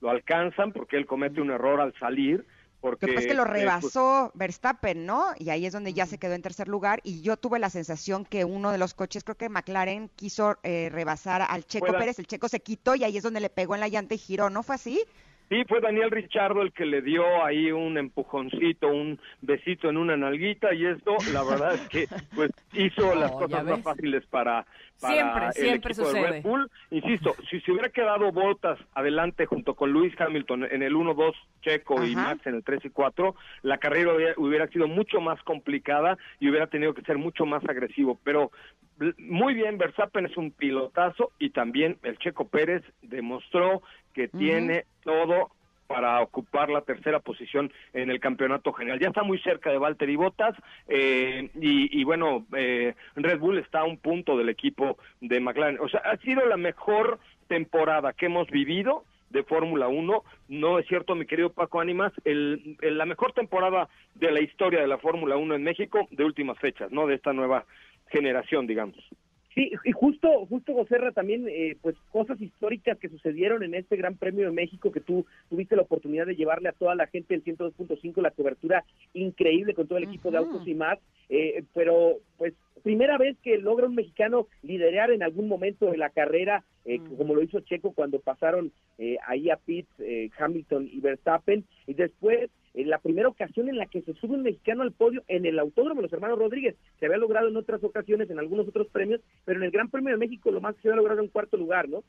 Speaker 5: Lo alcanzan porque él comete un error al salir porque
Speaker 2: Después que lo pues, rebasó Verstappen, ¿no? Y ahí es donde ya se quedó en tercer lugar. Y yo tuve la sensación que uno de los coches, creo que McLaren, quiso eh, rebasar al Checo Pérez. El Checo se quitó y ahí es donde le pegó en la llanta y giró, ¿no fue así?
Speaker 5: Sí, fue Daniel Richardo el que le dio ahí un empujoncito, un besito en una nalguita y esto, la verdad es que pues hizo las cosas más fáciles para,
Speaker 1: siempre, el siempre
Speaker 5: equipo de Red Bull. Insisto, si se hubiera quedado Botas adelante junto con Luis Hamilton en el 1-2 Checo y Max en el 3 y 4, la carrera hubiera, sido mucho más complicada y hubiera tenido que ser mucho más agresivo, pero muy bien, Verstappen es un pilotazo y también el Checo Pérez demostró que tiene todo para ocupar la tercera posición en el campeonato general. Ya está muy cerca de Valtteri Bottas eh, y, bueno, eh, Red Bull está a un punto del equipo de McLaren. O sea, ha sido la mejor temporada que hemos vivido de Fórmula 1. No es cierto, mi querido Paco Ánimas, el, la mejor temporada de la historia de la Fórmula 1 en México de últimas fechas, ¿no? De esta nueva generación, digamos.
Speaker 4: Sí, y justo, justo Joserra, también, eh, pues cosas históricas que sucedieron en este Gran Premio de México que tú tuviste la oportunidad de llevarle a toda la gente del 102.5 la cobertura increíble con todo el equipo de autos y más, eh, pero pues primera vez que logra un mexicano liderar en algún momento de la carrera, eh, como lo hizo Checo cuando pasaron ahí a Pitts, Hamilton y Verstappen, y después en la primera ocasión en la que se sube un mexicano al podio en el autódromo de los hermanos Rodríguez. Se había logrado en otras ocasiones, en algunos otros premios, pero en el Gran Premio de México lo más que se había logrado en cuarto lugar, ¿no?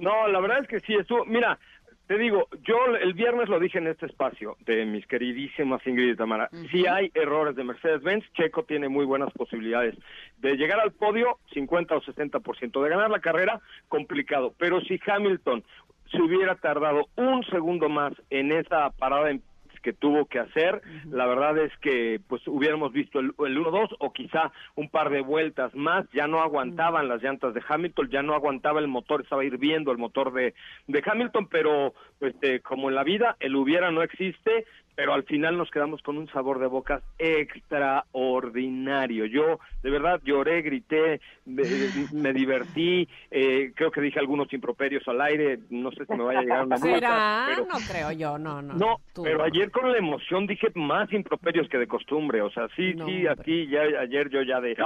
Speaker 5: No, la verdad es que sí, estuvo, mira, te digo, yo el viernes lo dije en este espacio de mis queridísimas Ingrid y Tamara. Si hay errores de Mercedes-Benz, Checo tiene muy buenas posibilidades de llegar al podio, 50 o 60%. De ganar la carrera, complicado. Pero si Hamilton se hubiera tardado un segundo más en esa parada en que tuvo que hacer. La verdad es que pues hubiéramos visto el, el 1-2 o quizá un par de vueltas más. Ya no aguantaban las llantas de Hamilton, ya no aguantaba el motor, estaba hirviendo el motor de, de Hamilton, pero pues como en la vida el hubiera no existe pero al final nos quedamos con un sabor de boca extraordinario. Yo de verdad lloré, grité, me, divertí, eh, creo que dije algunos improperios al aire, no sé si me vaya a llegar una
Speaker 1: ¿Será? Pero, no creo yo, no, no.
Speaker 5: No, pero ayer con la emoción dije más improperios que de costumbre, o sea, sí, sí, aquí ya ayer yo ya de,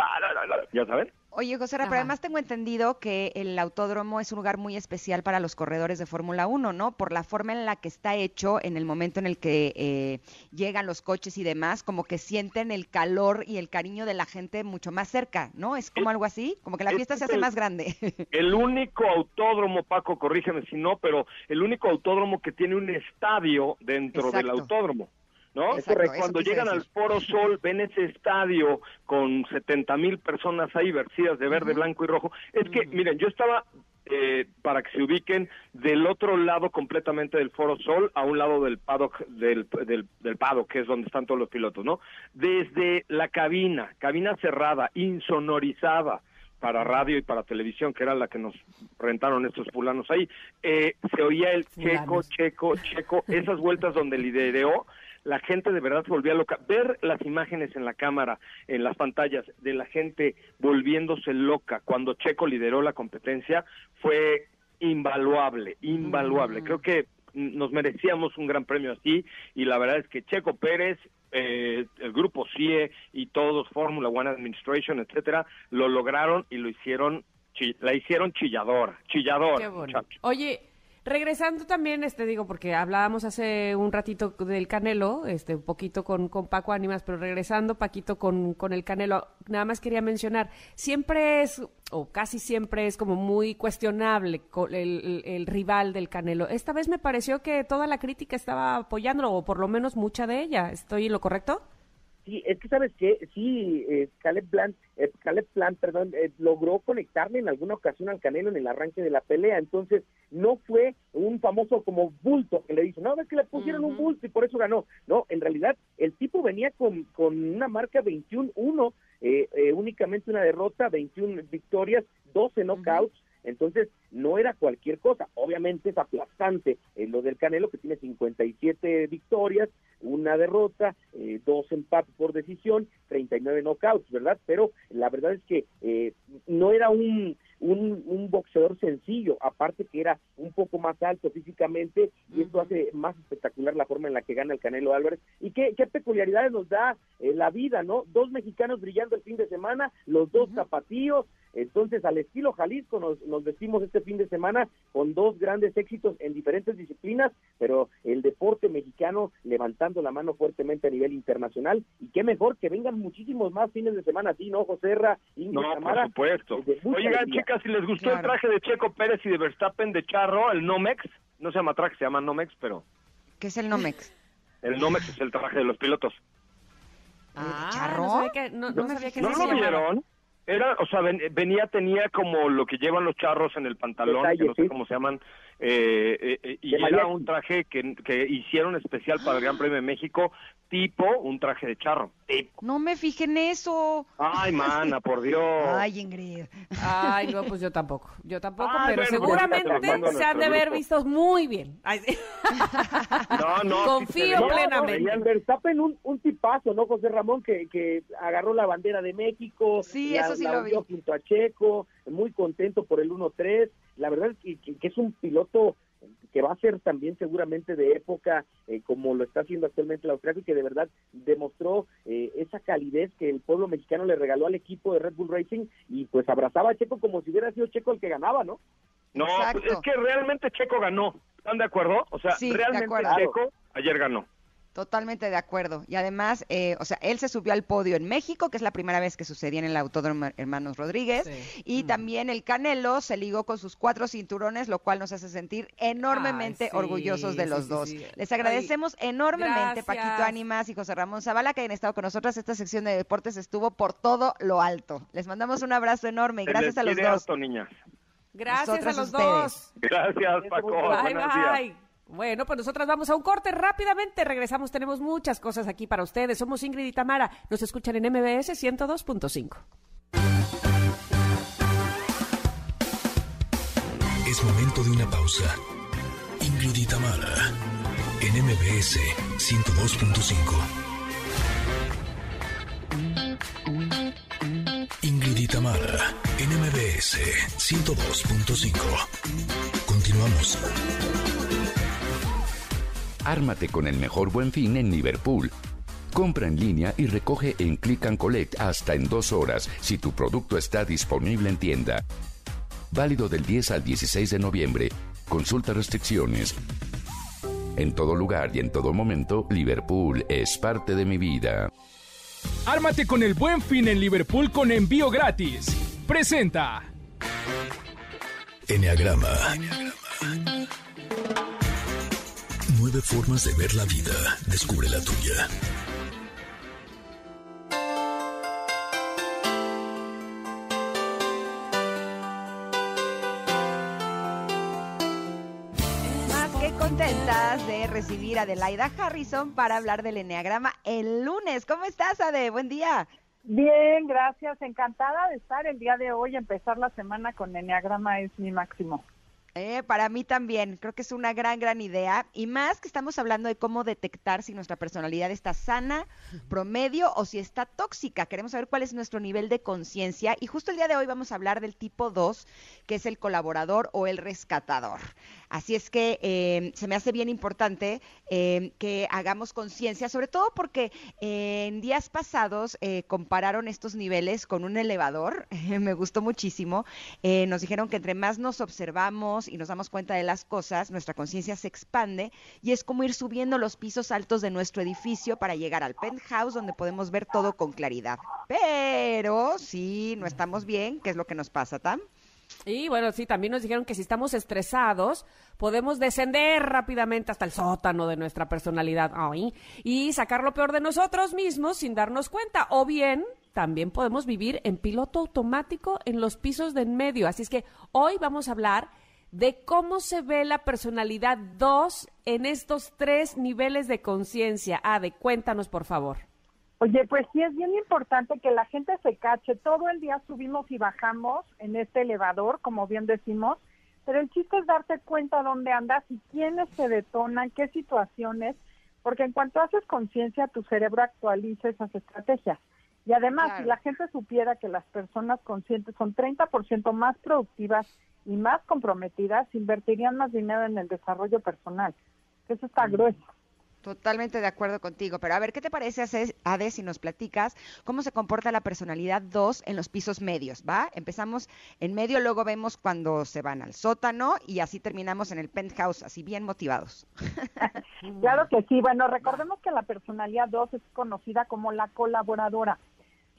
Speaker 5: ya saben.
Speaker 2: Oye, José, pero además tengo entendido que el autódromo es un lugar muy especial para los corredores de Fórmula 1, ¿no? Por la forma en la que está hecho, en el momento en el que eh, llegan los coches y demás, como que sienten el calor y el cariño de la gente mucho más cerca, ¿no? ¿Es como algo así? Como que la fiesta se hace más grande.
Speaker 5: El único autódromo, Paco, corrígeme si no, pero el único autódromo que tiene un estadio dentro del autódromo. ¿No? Cuando llegan al Foro Sol, ven ese estadio con 70 mil personas ahí vestidas de verde, blanco y rojo. Es que, miren, yo estaba eh, para que se ubiquen del otro lado completamente del Foro Sol, a un lado del paddock, del, del, del paddock, que es donde están todos los pilotos, ¿no? Desde la cabina, cabina cerrada, insonorizada, para radio y para televisión, que era la que nos rentaron estos fulanos ahí, eh, se oía el checo, checo, checo, esas vueltas donde lideró, la gente de verdad se volvía loca. Ver las imágenes en la cámara, en las pantallas, de la gente volviéndose loca cuando Checo lideró la competencia fue invaluable, invaluable. Creo que nos merecíamos un gran premio así y la verdad es que Checo Pérez eh, el grupo CIE y todos, Fórmula One Administration, etcétera, lo lograron y lo hicieron, la hicieron chilladora, chilladora.
Speaker 1: Oye, Regresando también, este digo, porque hablábamos hace un ratito del Canelo, este, un poquito con, con Paco Ánimas, pero regresando, Paquito, con, con el Canelo, nada más quería mencionar, siempre es, o casi siempre es como muy cuestionable el, el, rival del Canelo. Esta vez me pareció que toda la crítica estaba apoyándolo, o por lo menos mucha de ella. ¿Estoy en lo correcto?
Speaker 4: Sí, es que sabes que sí, eh, Caleb Plant, eh, Caleb Plant, perdón, eh, logró conectarle en alguna ocasión al Canelo en el arranque de la pelea, entonces no fue un famoso como bulto que le dice, no, ves que le pusieron un bulto y por eso ganó, no, en realidad el tipo venía con, con una marca 21-1, eh, eh, únicamente una derrota, 21 victorias, 12 knockouts, entonces, no era cualquier cosa. Obviamente es aplastante eh, lo del Canelo, que tiene 57 victorias, una derrota, eh, dos empates por decisión, 39 knockouts, ¿verdad? Pero la verdad es que eh, no era un, un, boxeador sencillo, aparte que era un poco más alto físicamente y esto hace más espectacular la forma en la que gana el Canelo Álvarez. ¿Y qué, qué peculiaridades nos da la vida, no? Dos mexicanos brillando el fin de semana, los dos zapatillos, entonces, al estilo Jalisco nos, nos vestimos este fin de semana con dos grandes éxitos en diferentes disciplinas, pero el deporte mexicano levantando la mano fuertemente a nivel internacional. Y qué mejor que vengan muchísimos más fines de semana así, ¿no, José Ra?
Speaker 5: No, por supuesto. Oigan, chicas, si les gustó el traje de Checo Pérez y de Verstappen de Charro, el Nomex, no se llama traje, se llama Nomex, pero...
Speaker 2: ¿Qué es el Nomex?
Speaker 5: El Nomex es el traje de los pilotos.
Speaker 2: Ah, ¿Charro?
Speaker 1: No, no, sabía que,
Speaker 5: ¿No lo vieron? Era, o sea, venía, tenía como lo que llevan los charros en el pantalón, que no sé cómo se llaman, eh, eh, eh, y era un traje que, que hicieron especial para el Gran Premio de México, tipo un traje de charro.
Speaker 2: No me fijé en eso.
Speaker 5: Ay, mana, por Dios.
Speaker 2: Ay, Ingrid.
Speaker 1: Ay, no, pues yo tampoco. Yo tampoco, pero seguramente se han de ver vistos muy bien.
Speaker 5: No, no.
Speaker 1: Confío plenamente.
Speaker 4: Y Verstappen un, un tipazo, ¿no, José Ramón? Que, que agarró la bandera de México.
Speaker 2: Sí, eso sí lo vi.
Speaker 4: junto a Checo, muy contento por el 1-3. La verdad es que, que es un piloto que va a ser también seguramente de época eh, como lo está haciendo actualmente el austriaco y que de verdad demostró eh, esa calidez que el pueblo mexicano le regaló al equipo de Red Bull Racing y pues abrazaba a Checo como si hubiera sido Checo el que ganaba, ¿no?
Speaker 5: No, pues, es que realmente Checo ganó, ¿están de acuerdo? O sea, realmente Checo ayer ganó.
Speaker 2: Totalmente de acuerdo. Y además, eh, o sea, él se subió al podio en México, que es la primera vez que sucedía en el Autódromo Hermanos Rodríguez. Y también el Canelo se ligó con sus cuatro cinturones, lo cual nos hace sentir enormemente orgullosos de los dos. Les agradecemos enormemente, Paquito Ánimas y José Ramón Zavala, que hayan estado con nosotros. Esta sección de deportes estuvo por todo lo alto. Les mandamos un abrazo enorme y gracias a los dos.
Speaker 1: Gracias a los dos.
Speaker 5: Gracias, Paco.
Speaker 1: Bye, bye. Bueno, pues nosotras vamos a un corte rápidamente. Regresamos, tenemos muchas cosas aquí para ustedes. Somos Ingrid y Tamara. Nos escuchan en MBS 102.5.
Speaker 3: Es momento de una pausa. Ingrid y Tamara en MBS 102.5. Ingrid y Tamara en MBS 102.5. Continuamos.
Speaker 6: Ármate con el mejor buen fin en Liverpool. Compra en línea y recoge en Click and Collect hasta en dos horas si tu producto está disponible en tienda. Válido del 10 al 16 de noviembre. Consulta restricciones. En todo lugar y en todo momento, Liverpool es parte de mi vida.
Speaker 7: Ármate con el buen fin en Liverpool con envío gratis. Presenta.
Speaker 3: Enneagrama Nueve formas de ver la vida. Descubre la tuya.
Speaker 2: Más que contentas de recibir a Adelaida Harrison para hablar del Enneagrama el lunes. ¿Cómo estás, Ade? Buen día.
Speaker 8: Bien, gracias. Encantada de estar el día de hoy. Empezar la semana con Enneagrama es mi máximo.
Speaker 2: Eh, para mí también, creo que es una gran, gran idea. Y más que estamos hablando de cómo detectar si nuestra personalidad está sana, promedio o si está tóxica. Queremos saber cuál es nuestro nivel de conciencia. Y justo el día de hoy vamos a hablar del tipo 2, que es el colaborador o el rescatador. Así es que eh, se me hace bien importante eh, que hagamos conciencia, sobre todo porque en días pasados compararon estos niveles con un elevador. me gustó muchísimo. nos dijeron que entre más nos observamos, y nos damos cuenta de las cosas, nuestra conciencia se expande y es como ir subiendo los pisos altos de nuestro edificio para llegar al penthouse donde podemos ver todo con claridad. Pero si no estamos bien, ¿qué es lo que nos pasa, Tam?
Speaker 1: Y bueno, sí, también nos dijeron que si estamos estresados, podemos descender rápidamente hasta el sótano de nuestra personalidad y sacar lo peor de nosotros mismos sin darnos cuenta. O bien, también podemos vivir en piloto automático en los pisos de en medio. Así es que hoy vamos a hablar de cómo se ve la personalidad 2 en estos tres niveles de conciencia. Ade, cuéntanos, por favor.
Speaker 8: Oye, pues sí es bien importante que la gente se cache. Todo el día subimos y bajamos en este elevador, como bien decimos, pero el chiste es darte cuenta dónde andas y quiénes se detonan, qué situaciones, porque en cuanto haces conciencia, tu cerebro actualiza esas estrategias. Y además, si la gente supiera que las personas conscientes son 30% más productivas y más comprometidas, invertirían más dinero en el desarrollo personal. Eso está mm. grueso.
Speaker 2: Totalmente de acuerdo contigo, pero a ver, ¿qué te parece, Ade, si nos platicas cómo se comporta la personalidad 2 en los pisos medios, ¿va? Empezamos en medio, luego vemos cuando se van al sótano y así terminamos en el penthouse, así bien motivados.
Speaker 8: claro que sí, bueno, recordemos que la personalidad 2 es conocida como la colaboradora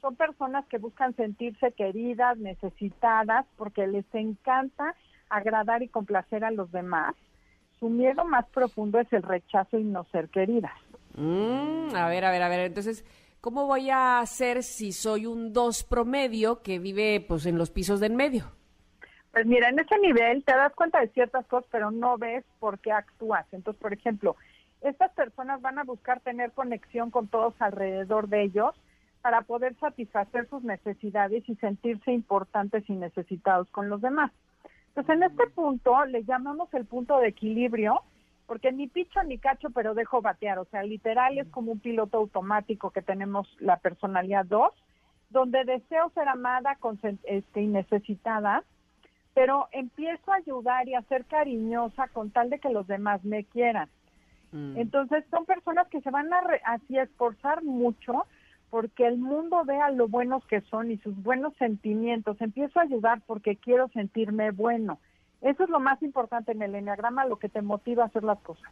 Speaker 8: son personas que buscan sentirse queridas, necesitadas, porque les encanta agradar y complacer a los demás. Su miedo más profundo es el rechazo y no ser queridas.
Speaker 1: Mm, a ver, a ver, a ver. Entonces, ¿cómo voy a hacer si soy un dos promedio que vive pues en los pisos del medio?
Speaker 8: Pues mira, en ese nivel te das cuenta de ciertas cosas, pero no ves por qué actúas. Entonces, por ejemplo, estas personas van a buscar tener conexión con todos alrededor de ellos para poder satisfacer sus necesidades y sentirse importantes y necesitados con los demás. Entonces, en este punto le llamamos el punto de equilibrio, porque ni picho ni cacho, pero dejo batear. O sea, literal es como un piloto automático que tenemos la personalidad 2, donde deseo ser amada este, y necesitada, pero empiezo a ayudar y a ser cariñosa con tal de que los demás me quieran. Mm. Entonces, son personas que se van a así esforzar mucho porque el mundo vea lo buenos que son y sus buenos sentimientos. Empiezo a ayudar porque quiero sentirme bueno. Eso es lo más importante en el enneagrama, lo que te motiva a hacer las cosas.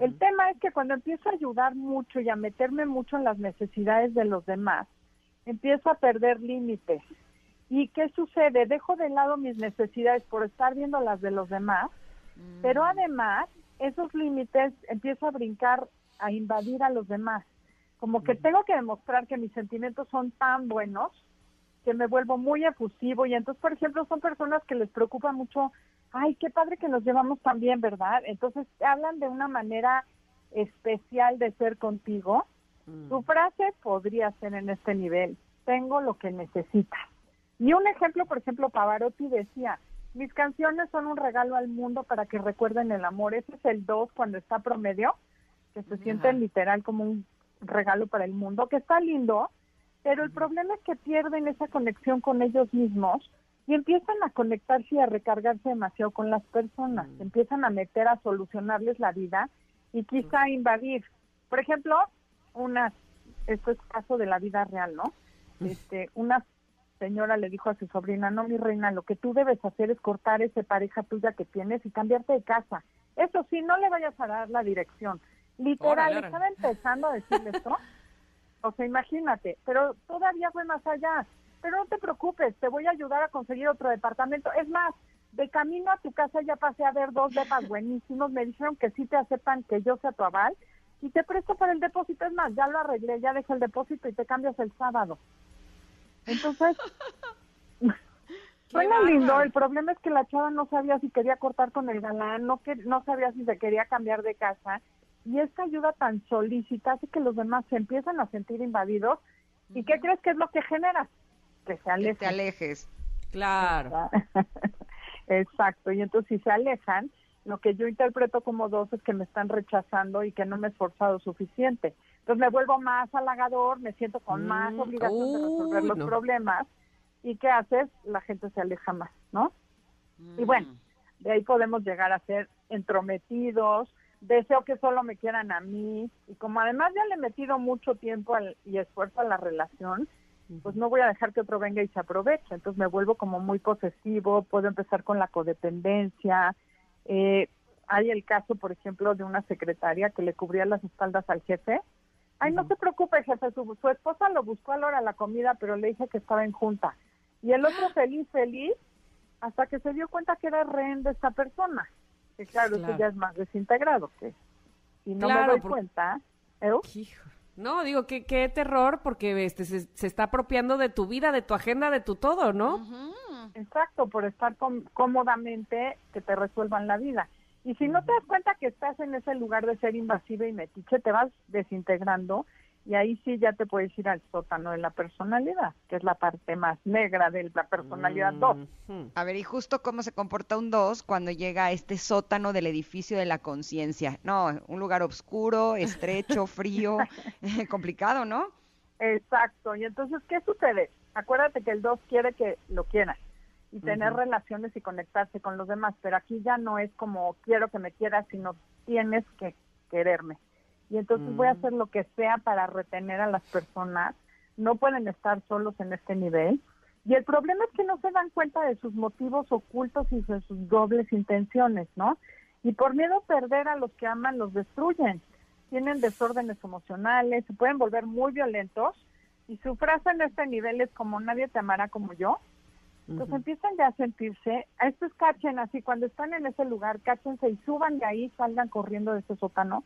Speaker 8: El tema es que cuando empiezo a ayudar mucho y a meterme mucho en las necesidades de los demás, empiezo a perder límites. ¿Y qué sucede? Dejo de lado mis necesidades por estar viendo las de los demás, pero además esos límites empiezo a brincar, a invadir a los demás como que tengo que demostrar que mis sentimientos son tan buenos que me vuelvo muy efusivo y entonces, por ejemplo, son personas que les preocupa mucho, ay, qué padre que nos llevamos tan bien, ¿verdad? Entonces hablan de una manera especial de ser contigo. Mm. Tu frase podría ser en este nivel, tengo lo que necesitas. Y un ejemplo, por ejemplo, Pavarotti decía, mis canciones son un regalo al mundo para que recuerden el amor. Ese es el 2 cuando está promedio, que se siente literal como un regalo para el mundo, que está lindo, pero el problema es que pierden esa conexión con ellos mismos y empiezan a conectarse y a recargarse demasiado con las personas, mm. empiezan a meter a solucionarles la vida y quizá invadir. Por ejemplo, una, esto es caso de la vida real, ¿no? Este, una señora le dijo a su sobrina, no, mi reina, lo que tú debes hacer es cortar esa pareja tuya que tienes y cambiarte de casa. Eso sí, no le vayas a dar la dirección. Literal, estaba empezando a decirle esto. O sea, imagínate, pero todavía fue más allá. Pero no te preocupes, te voy a ayudar a conseguir otro departamento. Es más, de camino a tu casa ya pasé a ver dos depas buenísimos. Me dijeron que sí te aceptan que yo sea tu aval y te presto para el depósito. Es más, ya lo arreglé, ya dejé el depósito y te cambias el sábado. Entonces, Suena lindo, el problema es que la chava no sabía si quería cortar con el galán, no, que, no sabía si se quería cambiar de casa y esta ayuda tan solícita hace que los demás se empiezan a sentir invadidos ¿Y qué crees que es lo que genera? Que se alejen.
Speaker 2: Que te alejes.
Speaker 1: Claro.
Speaker 8: Exacto. Y entonces si se alejan, lo que yo interpreto como dos es que me están rechazando y que no me he esforzado suficiente. Entonces me vuelvo más halagador, me siento con más
Speaker 1: Mm,
Speaker 8: obligación de resolver los
Speaker 1: no.
Speaker 8: problemas. ¿Y qué haces? La gente se aleja más, ¿no? Y bueno, de ahí podemos llegar a ser entrometidos, deseo que solo me quieran a mí, y como además ya le he metido mucho tiempo al- y esfuerzo a la relación, pues no voy a dejar que otro venga y se aproveche. Entonces me vuelvo como muy posesivo, puedo empezar con la codependencia. Eh, hay el caso, por ejemplo, de una secretaria que le cubría las espaldas al jefe. Ay, no se preocupe, jefe, su, su esposa lo buscó a la hora de la comida, pero le dije que estaba en junta. Y el otro feliz, feliz, hasta que se dio cuenta que era rehén de esta persona. Que claro,
Speaker 1: Claro.
Speaker 8: eso ya es más desintegrado. Que si no me doy
Speaker 1: por-
Speaker 8: cuenta, ¿eh?
Speaker 1: Hijo. No, digo, qué, qué terror, porque este se, se está apropiando de tu vida, de tu agenda, de tu todo, ¿no?
Speaker 8: Exacto, por estar com- cómodamente que te resuelvan la vida. Y si no te das cuenta que estás en ese lugar de ser invasiva y metiche, te vas desintegrando y ahí sí ya te puedes ir al sótano de la personalidad, que es la parte más negra de la personalidad 2.
Speaker 1: Ujú.
Speaker 2: A ver, y justo cómo se comporta un 2 cuando llega a este sótano del edificio de la conciencia. No, un lugar oscuro, estrecho, frío, complicado, ¿no?
Speaker 8: Exacto. Y entonces, ¿qué sucede? Acuérdate que el 2 quiere que lo quieran y tener relaciones y conectarse con los demás, pero aquí ya no es como quiero que me quieras, sino tienes que quererme. Y entonces voy a hacer lo que sea para retener a las personas. No pueden estar solos en este nivel. Y el problema es que no se dan cuenta de sus motivos ocultos y de sus dobles intenciones, ¿no? Y por miedo a perder a los que aman, los destruyen. Tienen desórdenes emocionales, se pueden volver muy violentos. Y su frase en este nivel es como nadie te amará como yo. Entonces empiezan ya a sentirse, a estos cachen así, cuando están en ese lugar, cáchense y suban de ahí, salgan corriendo de ese sótano.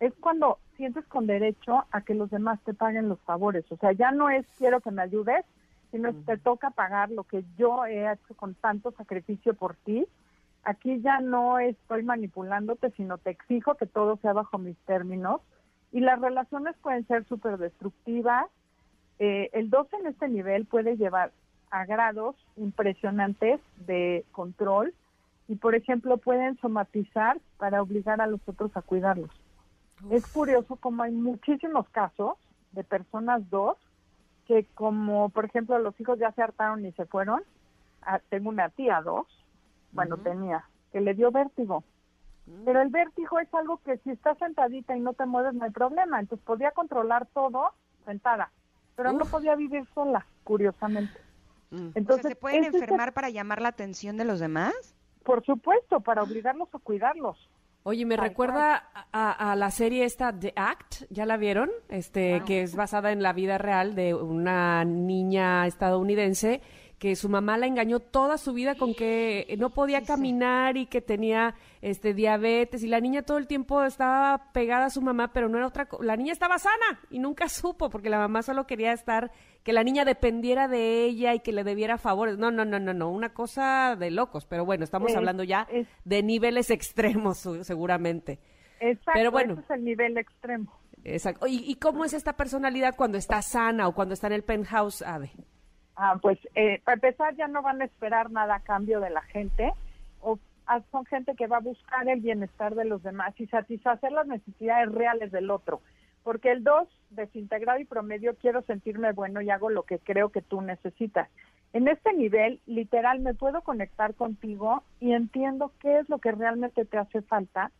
Speaker 8: Es cuando sientes con derecho a que los demás te paguen los favores. O sea, ya no es quiero que me ayudes, sino te toca pagar lo que yo he hecho con tanto sacrificio por ti. Aquí ya no estoy manipulándote, sino te exijo que todo sea bajo mis términos. Y las relaciones pueden ser súper destructivas. Eh, el 12 en este nivel puede llevar a grados impresionantes de control y, por ejemplo, pueden somatizar para obligar a los otros a cuidarlos. Es curioso como hay muchísimos casos de personas dos que como, por ejemplo, los hijos ya se hartaron y se fueron. Ah, tengo una tía dos, bueno, tenía, que le dio vértigo. Pero el vértigo es algo que si estás sentadita y no te mueves no hay problema. Entonces podía controlar todo sentada, pero no podía vivir sola, curiosamente.
Speaker 1: Mm.
Speaker 8: Entonces,
Speaker 2: o sea, ¿se pueden enfermar para llamar la atención de los demás?
Speaker 8: por supuesto, para obligarlos a cuidarlos.
Speaker 1: Oye, me recuerda a, a la serie esta The Act, ¿ya la vieron? Este, que es basada en la vida real de una niña estadounidense que su mamá la engañó toda su vida con que no podía caminar y que tenía este diabetes y la niña todo el tiempo estaba pegada a su mamá, pero no era otra la niña estaba sana y nunca supo porque la mamá solo quería estar que la niña dependiera de ella y que le debiera favores. No, no, no, no, no, una cosa de locos, pero bueno, estamos
Speaker 8: Es-
Speaker 1: hablando ya
Speaker 8: es-
Speaker 1: de niveles extremos seguramente.
Speaker 8: Exacto,
Speaker 1: Pero bueno.
Speaker 8: ese es el nivel extremo.
Speaker 1: Exacto. ¿Y, y cómo es esta personalidad cuando está sana o cuando está en el penthouse, Ave?
Speaker 8: Ah, pues eh, para empezar ya no van a esperar nada a cambio de la gente, o ah, son gente que va a buscar el bienestar de los demás y satisfacer las necesidades reales del otro. Porque el 2, desintegrado y promedio, quiero sentirme bueno y hago lo que creo que tú necesitas. En este nivel, literal, me puedo conectar contigo y entiendo qué es lo que realmente te hace falta.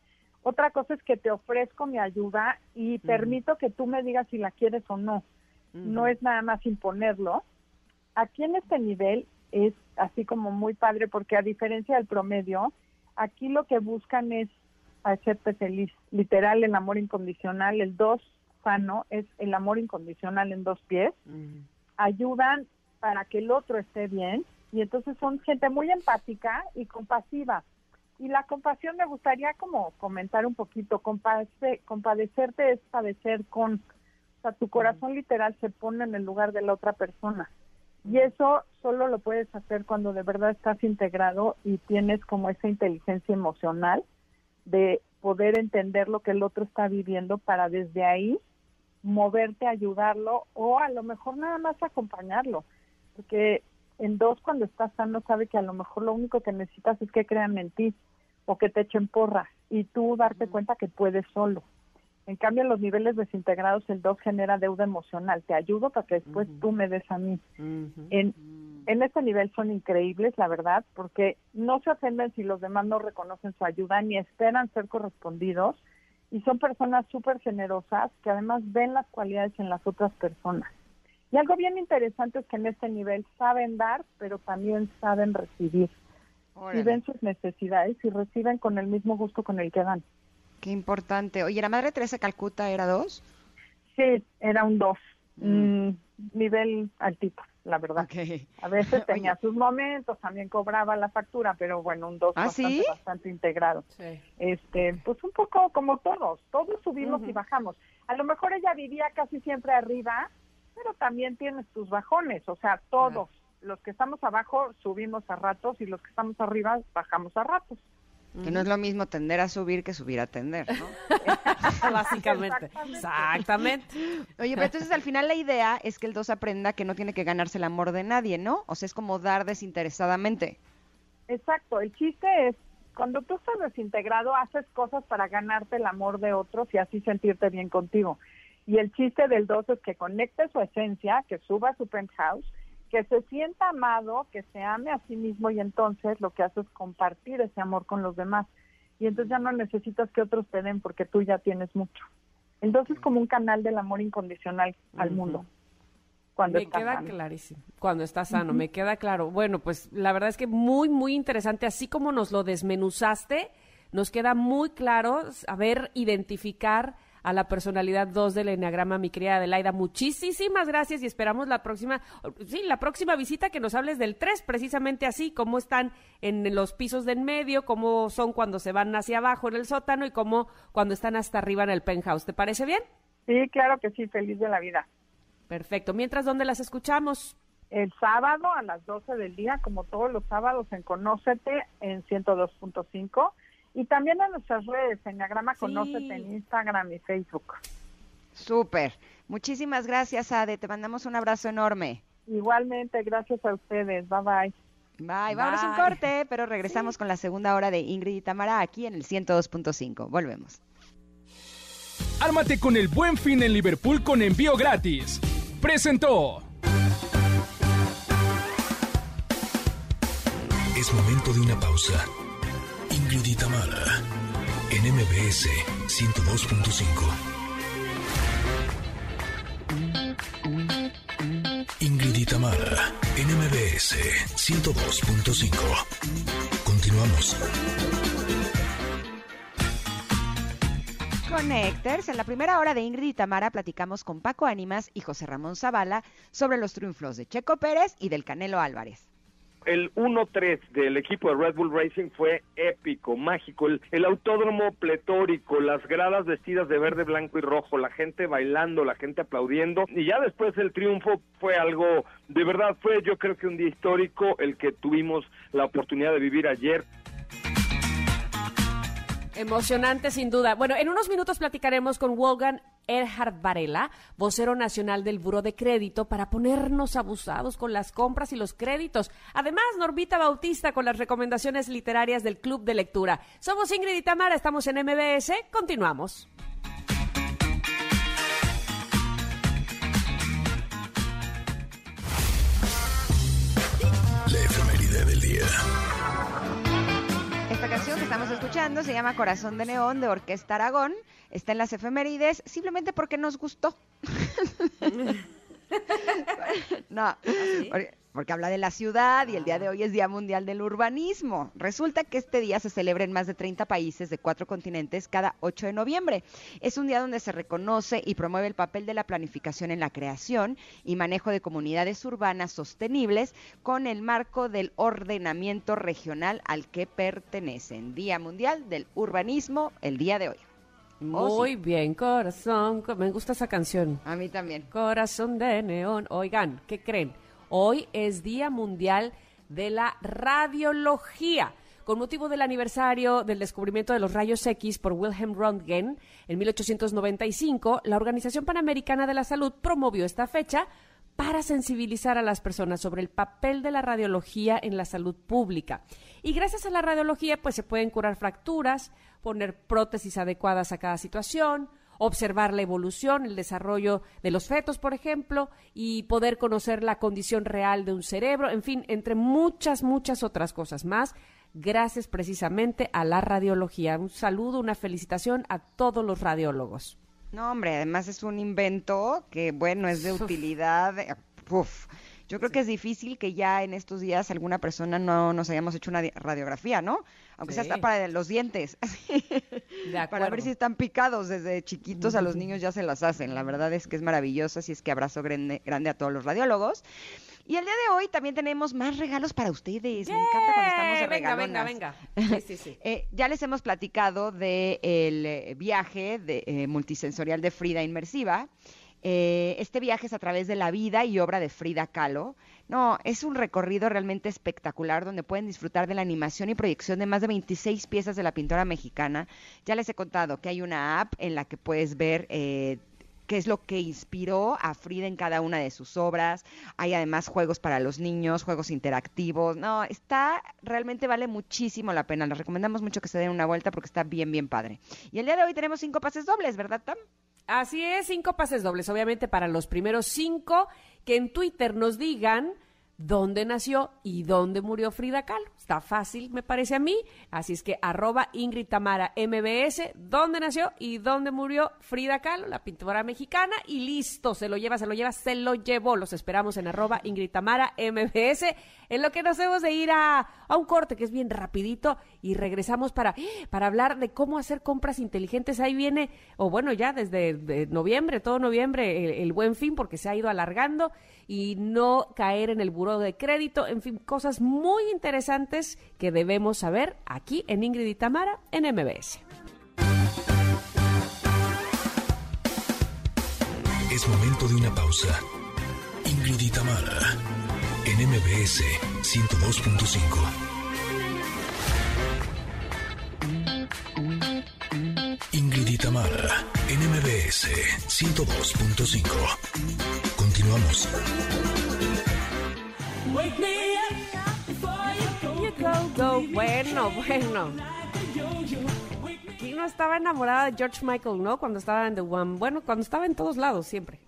Speaker 8: Otra cosa es que te ofrezco mi ayuda y permito que tú me digas si la quieres o no. No es nada más imponerlo. Aquí en este nivel es así como muy padre porque a diferencia del promedio, aquí lo que buscan es hacerte feliz. Literal, el amor incondicional, el dos sano es el amor incondicional en dos pies. Ayudan para que el otro esté bien y entonces son gente muy empática y compasiva. Y la compasión me gustaría como comentar un poquito, compase- compadecerte es padecer con, o sea, tu corazón literal se pone en el lugar de la otra persona. Y eso solo lo puedes hacer cuando de verdad estás integrado y tienes como esa inteligencia emocional de poder entender lo que el otro está viviendo para desde ahí moverte, ayudarlo o a lo mejor nada más acompañarlo. Porque en dos, cuando estás sano, sabe que a lo mejor lo único que necesitas es que crean en ti o que te echen porra y tú darte cuenta que puedes solo. En cambio, en los niveles desintegrados, el 2 genera deuda emocional. Te ayudo para que después tú me des a mí. en, en este nivel son increíbles, la verdad, porque no se ofenden si los demás no reconocen su ayuda ni esperan ser correspondidos. Y son personas súper generosas que además ven las cualidades en las otras personas. Y algo bien interesante es que en este nivel saben dar, pero también saben recibir. Y ven sus necesidades y reciben con el mismo gusto con el que dan.
Speaker 2: Qué importante. Oye, ¿la Madre Teresa Calcuta era dos?
Speaker 8: Sí, era un dos. Mm. Mm, nivel altito, la verdad. A veces tenía sus momentos, también cobraba la factura, pero bueno, un dos
Speaker 2: ¿Ah,
Speaker 8: bastante, bastante integrado. Este, pues un poco como todos, todos subimos y bajamos. A lo mejor ella vivía casi siempre arriba, pero también tienes tus bajones, o sea, todos. Los que estamos abajo subimos a ratos y los que estamos arriba bajamos a ratos.
Speaker 2: Que no es lo mismo tender a subir que subir a tender, ¿no?
Speaker 1: Básicamente. Exactamente.
Speaker 2: Oye, pero entonces al final la idea es que el 2 aprenda que no tiene que ganarse el amor de nadie, ¿no? O sea, es como dar desinteresadamente.
Speaker 8: Exacto. El chiste es, cuando tú estás desintegrado, haces cosas para ganarte el amor de otros y así sentirte bien contigo. Y el chiste del 2 es que conecte su esencia, que suba a su penthouse que se sienta amado, que se ame a sí mismo y entonces lo que hace es compartir ese amor con los demás. Y entonces ya no necesitas que otros te den porque tú ya tienes mucho. Entonces es como un canal del amor incondicional al mundo. Cuando
Speaker 1: me queda clarísimo. Cuando está sano, me queda claro. Bueno, pues la verdad es que muy, muy interesante. Así como nos lo desmenuzaste, nos queda muy claro saber identificar a la personalidad 2 del Enneagrama, mi querida Adelaida. Muchísimas gracias y esperamos la próxima, sí, la próxima visita que nos hables del 3, precisamente así, cómo están en los pisos de en medio, cómo son cuando se van hacia abajo en el sótano y cómo cuando están hasta arriba en el penthouse. ¿Te parece bien?
Speaker 8: Sí, claro que sí, feliz de la vida.
Speaker 1: Perfecto. Mientras, ¿dónde las escuchamos?
Speaker 8: El sábado a las 12 del día, como todos los sábados en Conócete en 102.5 y también en nuestras redes, Enneagrama Conócete en Instagram y Facebook.
Speaker 2: Súper. Muchísimas gracias, Ade. Te mandamos un abrazo enorme.
Speaker 8: Igualmente, gracias a ustedes. Bye bye.
Speaker 2: Bye. Vamos a un corte, pero regresamos con la segunda hora de Ingrid y Tamara aquí en el 102.5. Volvemos.
Speaker 7: Ármate con el buen fin en Liverpool con envío gratis. Presentó.
Speaker 3: Es momento de una pausa. Ingrid Tamara en MBS 102.5. Ingrid Tamara en MBS 102.5. Continuamos.
Speaker 2: Connectors, en la primera hora de Ingrid y Tamara platicamos con Paco Ánimas y José Ramón Zavala sobre los triunfos de Checo Pérez y del Canelo Álvarez
Speaker 5: el 1-3 del equipo de Red Bull Racing fue épico, mágico. El, autódromo pletórico, las gradas vestidas de verde, blanco y rojo, la gente bailando, la gente aplaudiendo. Y ya después el triunfo fue algo, de verdad, fue yo creo que un día histórico el que tuvimos la oportunidad de vivir ayer.
Speaker 1: Emocionante, sin duda. Bueno, en unos minutos platicaremos con Wolfgang Erhard Varela, vocero nacional del Buro de Crédito, para ponernos abusados con las compras y los créditos. Además, Norbita Bautista con las recomendaciones literarias del Club de Lectura. Somos Ingrid y Tamara, estamos en MBS. Continuamos.
Speaker 3: La efeméride del día.
Speaker 2: Que estamos escuchando se llama Corazón de Neón de Orquesta Aragón. Está en las efemérides simplemente porque nos gustó. no, ¿Ah, porque, habla de la ciudad y el día de hoy es Día Mundial del Urbanismo. Resulta que este día se celebra en más de 30 países de cuatro continentes cada 8 de noviembre. Es un día donde se reconoce y promueve el papel de la planificación en la creación y manejo de comunidades urbanas sostenibles con el marco del ordenamiento regional al que pertenecen. Día Mundial del Urbanismo el día de hoy.
Speaker 1: Oh, Muy bien, corazón. Me gusta esa canción.
Speaker 2: A mí también.
Speaker 1: Corazón de neón. Oigan, ¿qué creen? Hoy es Día Mundial de la Radiología. con motivo del aniversario del descubrimiento de los rayos X por Wilhelm Röntgen en 1895, la Organización Panamericana de la Salud promovió esta fecha para sensibilizar a las personas sobre el papel de la radiología en la salud pública. Y gracias a la radiología, pues se pueden curar fracturas, poner prótesis adecuadas a cada situación, observar la evolución, el desarrollo de los fetos, por ejemplo, y poder conocer la condición real de un cerebro, en fin, entre muchas, muchas otras cosas más, gracias precisamente a la radiología. Un saludo, una felicitación a todos los radiólogos.
Speaker 2: No, hombre, además es un invento que, bueno, es de utilidad. eh, Uf. Yo creo que es difícil que ya en estos días alguna persona no nos hayamos hecho una di- radiografía, ¿no? Aunque sea hasta para los dientes.
Speaker 1: De
Speaker 2: para ver si están picados desde chiquitos a los niños ya se las hacen. La verdad es que es maravilloso, así es que abrazo grande, grande a todos los radiólogos. Y el día de hoy también tenemos más regalos para ustedes. Me encanta cuando estamos de
Speaker 1: ¡Eh! venga, venga,
Speaker 2: regalonas.
Speaker 1: venga. Sí, sí, sí.
Speaker 2: Eh, ya les hemos platicado del viaje de, eh, multisensorial de Frida Inmersiva. Eh, este viaje es a través de la vida y obra de Frida Kahlo. No, es un recorrido realmente espectacular donde pueden disfrutar de la animación y proyección de más de 26 piezas de la pintora mexicana. Ya les he contado que hay una app en la que puedes ver eh, qué es lo que inspiró a Frida en cada una de sus obras. Hay además juegos para los niños, juegos interactivos. No, está, realmente vale muchísimo la pena. Les recomendamos mucho que se den una vuelta porque está bien, bien padre. Y el día de hoy tenemos cinco pases dobles, ¿verdad, Tam?
Speaker 1: Así es, cinco pases dobles, obviamente para los primeros cinco que en Twitter nos digan dónde nació y dónde murió Frida Kahlo. Está fácil, me parece a mí. Así es que arroba Ingrid Tamara MBS, dónde nació y dónde murió Frida Kahlo, la pintora mexicana. Y listo, se lo lleva, se lo lleva, se lo llevó. Los esperamos en arroba Ingrid Tamara MBS, en lo que nos hemos de ir a, a un corte que es bien rapidito y regresamos para, para hablar de cómo hacer compras inteligentes. Ahí viene, o bueno, ya desde de noviembre, todo noviembre, el, el buen fin, porque se ha ido alargando y no caer en el buró de crédito, en fin, cosas muy interesantes que debemos saber aquí en Ingrid y Tamara en MBS.
Speaker 3: Es momento de una pausa. Ingrid y Tamara, en MBS 102.5. Ingrid y Tamara, en MBS 102.5. Continuamos.
Speaker 1: You go, go. Bueno, bueno. ¿Quién no estaba enamorada de George Michael, no? Cuando estaba en The One. Bueno, cuando estaba en todos lados, siempre.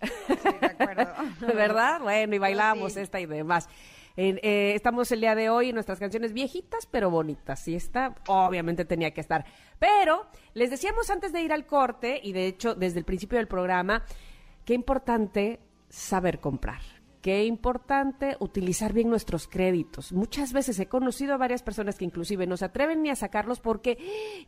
Speaker 2: de acuerdo.
Speaker 1: ¿Verdad? Bueno, y bailábamos
Speaker 2: sí.
Speaker 1: esta y demás. Eh, estamos el día de hoy en nuestras canciones viejitas pero bonitas. Y esta obviamente tenía que estar. Pero les decíamos antes de ir al corte, y de hecho desde el principio del programa, qué importante saber comprar. Qué importante utilizar bien nuestros créditos. Muchas veces he conocido a varias personas que inclusive no se atreven ni a sacarlos porque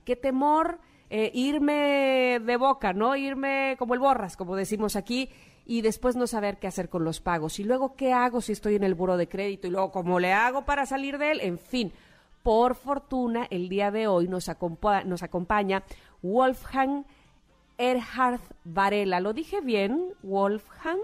Speaker 1: qué temor eh, irme de boca, ¿no? Irme como el borras, como decimos aquí, y después no saber qué hacer con los pagos. Y luego, ¿qué hago si estoy en el buro de crédito? Y luego, ¿cómo le hago para salir de él? En fin, por fortuna, el día de hoy nos, acompa- nos acompaña Wolfgang Erhard Varela. ¿Lo dije bien, Wolfgang?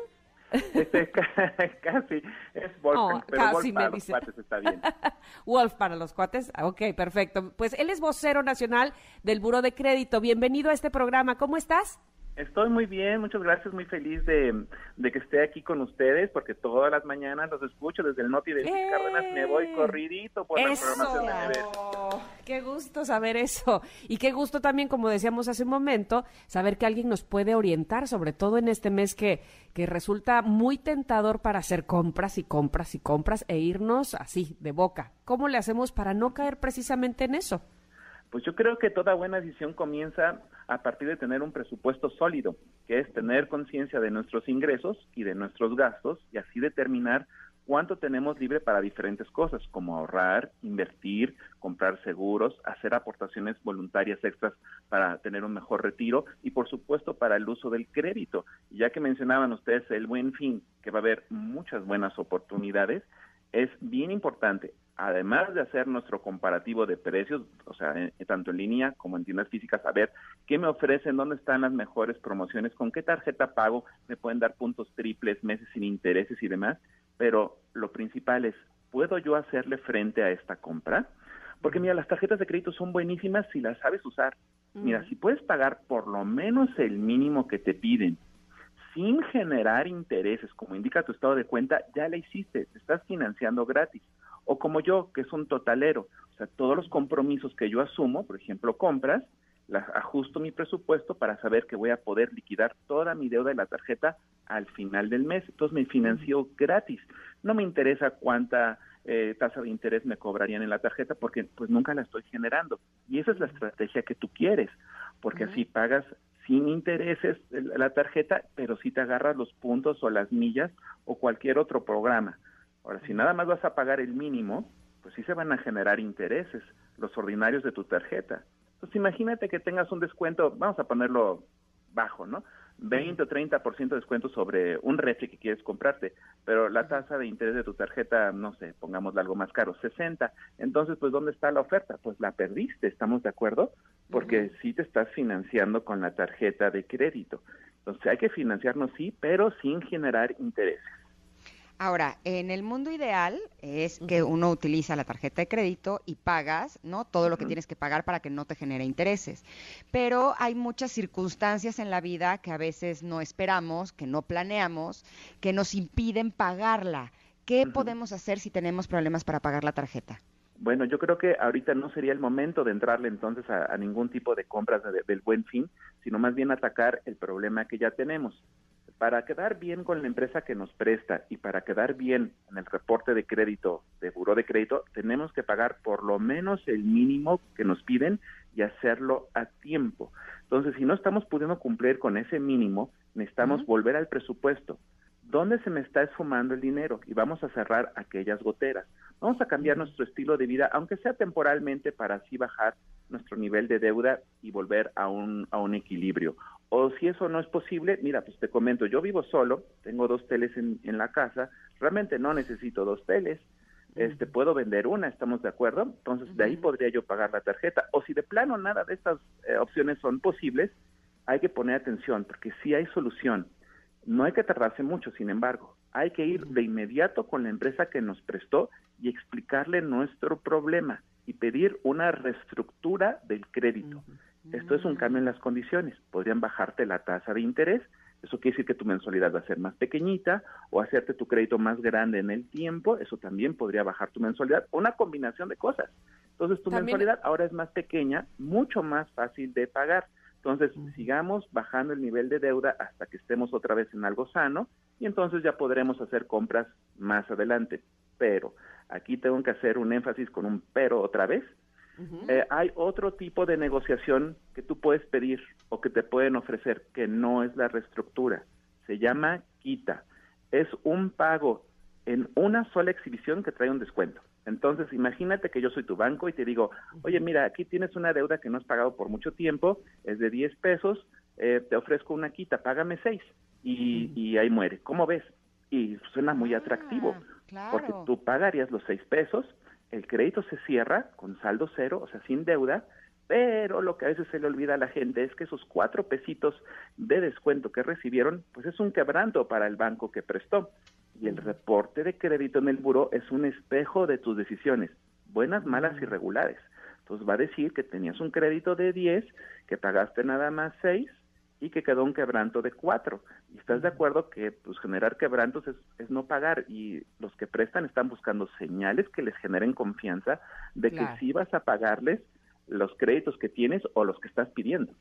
Speaker 9: Este, casi, es
Speaker 1: Oh,
Speaker 9: pero
Speaker 1: casi
Speaker 9: Wolf
Speaker 1: me
Speaker 9: para los cuates está bien.
Speaker 1: Wolf para los cuates. Ok, perfecto. Pues él es vocero nacional del Buro de Crédito. Bienvenido a este programa. ¿Cómo estás?
Speaker 9: Estoy muy bien, muchas gracias, muy feliz de, de que esté aquí con ustedes, porque todas las mañanas los escucho desde el Noti de
Speaker 1: ¡Eh!
Speaker 9: Cárdenas, me voy corridito por la programación de MBS.
Speaker 1: Qué gusto saber eso. Y qué gusto también, como decíamos hace un momento, saber que alguien nos puede orientar, sobre todo en este mes que, que resulta muy tentador para hacer compras y compras y compras e irnos así, de boca. ¿Cómo le hacemos para no caer precisamente en eso?
Speaker 9: Pues yo creo que toda buena decisión comienza a partir de tener un presupuesto sólido, que es tener conciencia de nuestros ingresos y de nuestros gastos y así determinar cuánto tenemos libre para diferentes cosas, como ahorrar, invertir, comprar seguros, hacer aportaciones voluntarias extras para tener un mejor retiro y por supuesto para el uso del crédito. Ya que mencionaban ustedes el buen fin, que va a haber muchas buenas oportunidades, es bien importante, además de hacer nuestro comparativo de precios, o sea, en- tanto en línea como en tiendas físicas, saber qué me ofrecen, dónde están las mejores promociones, con qué tarjeta pago, me pueden dar puntos triples, meses sin intereses y demás, pero lo principal es, ¿puedo yo hacerle frente a esta compra? Porque mira, las tarjetas de crédito son buenísimas si las sabes usar. Mira, si puedes pagar por lo menos el mínimo que te piden sin generar intereses, como indica tu estado de cuenta, ya la hiciste, te estás financiando gratis. O como yo, que es un totalero, o sea, todos los compromisos que yo asumo, por ejemplo, compras, las ajusto mi presupuesto para saber que voy a poder liquidar toda mi deuda de la tarjeta al final del mes. Entonces me financio gratis. No me interesa cuánta eh, tasa de interés me cobrarían en la tarjeta porque pues nunca la estoy generando. Y esa es la estrategia que tú quieres, porque así pagas sin intereses la tarjeta, pero sí te agarras los puntos o las millas o cualquier otro programa. Ahora, si nada más vas a pagar el mínimo, pues sí se van a generar intereses, los ordinarios de tu tarjeta. Entonces imagínate que tengas un descuento, vamos a ponerlo bajo, ¿no? 20 o 30% de descuento sobre un refri que quieres comprarte, pero la tasa de interés de tu tarjeta, no sé, pongámosle algo más caro, 60. Entonces, pues, ¿dónde está la oferta? Pues la perdiste, ¿estamos de acuerdo? Porque sí te estás financiando con la tarjeta de crédito. Entonces, hay que financiarnos, sí, pero sin generar intereses.
Speaker 2: Ahora, en el mundo ideal es que uno utiliza la tarjeta de crédito y pagas, ¿no? Todo lo que tienes que pagar para que no te genere intereses. Pero hay muchas circunstancias en la vida que a veces no esperamos, que no planeamos, que nos impiden pagarla. ¿Qué podemos hacer si tenemos problemas para pagar la tarjeta?
Speaker 9: Bueno, yo creo que ahorita no sería el momento de entrarle entonces a, ningún tipo de compras del buen fin, sino más bien atacar el problema que ya tenemos para quedar bien con la empresa que nos presta y para quedar bien en el reporte de crédito, de buró de crédito, tenemos que pagar por lo menos el mínimo que nos piden y hacerlo a tiempo. Entonces, si no estamos pudiendo cumplir con ese mínimo, necesitamos volver al presupuesto. ¿Dónde se me está esfumando el dinero? Y vamos a cerrar aquellas goteras. Vamos a cambiar nuestro estilo de vida, aunque sea temporalmente, para así bajar nuestro nivel de deuda y volver a un, a un equilibrio. O si eso no es posible, mira, pues te comento, yo vivo solo, tengo dos teles en, en la casa, realmente no necesito dos teles, este, puedo vender una, ¿estamos de acuerdo? Entonces de ahí podría yo pagar la tarjeta. O si de plano nada de estas eh, opciones son posibles, hay que poner atención, porque sí hay solución. No hay que tardarse mucho, sin embargo, hay que ir de inmediato con la empresa que nos prestó y explicarle nuestro problema y pedir una reestructura del crédito. Esto es un cambio en las condiciones. Podrían bajarte la tasa de interés. Eso quiere decir que tu mensualidad va a ser más pequeñita o hacerte tu crédito más grande en el tiempo. Eso también podría bajar tu mensualidad. Una combinación de cosas. Entonces tu mensualidad ahora es más pequeña, mucho más fácil de pagar. Entonces, sigamos bajando el nivel de deuda hasta que estemos otra vez en algo sano y entonces ya podremos hacer compras más adelante. Pero aquí tengo que hacer un énfasis con un pero otra vez. Eh, hay otro tipo de negociación que tú puedes pedir o que te pueden ofrecer, que no es la reestructura. Se llama quita. Es un pago en una sola exhibición que trae un descuento. Entonces, imagínate que yo soy tu banco y te digo, oye, mira, aquí tienes una deuda que no has pagado por mucho tiempo, es de 10 pesos, eh, te ofrezco una quita, págame 6 y, y ahí muere. ¿Cómo ves? Y suena muy atractivo, ah, porque tú pagarías los 6 pesos, el crédito se cierra con saldo cero, o sea, sin deuda, pero lo que a veces se le olvida a la gente es que esos cuatro pesitos de descuento que recibieron, pues es un quebranto para el banco que prestó. Y el reporte de crédito en el buro es un espejo de tus decisiones, buenas, malas y regulares. Entonces va a decir que tenías un crédito de 10, que pagaste nada más 6 y que quedó un quebranto de cuatro. Y estás de acuerdo que pues generar quebrantos es, es, no pagar y los que prestan están buscando señales que les generen confianza de que sí vas a pagarles los créditos que tienes o los que estás pidiendo.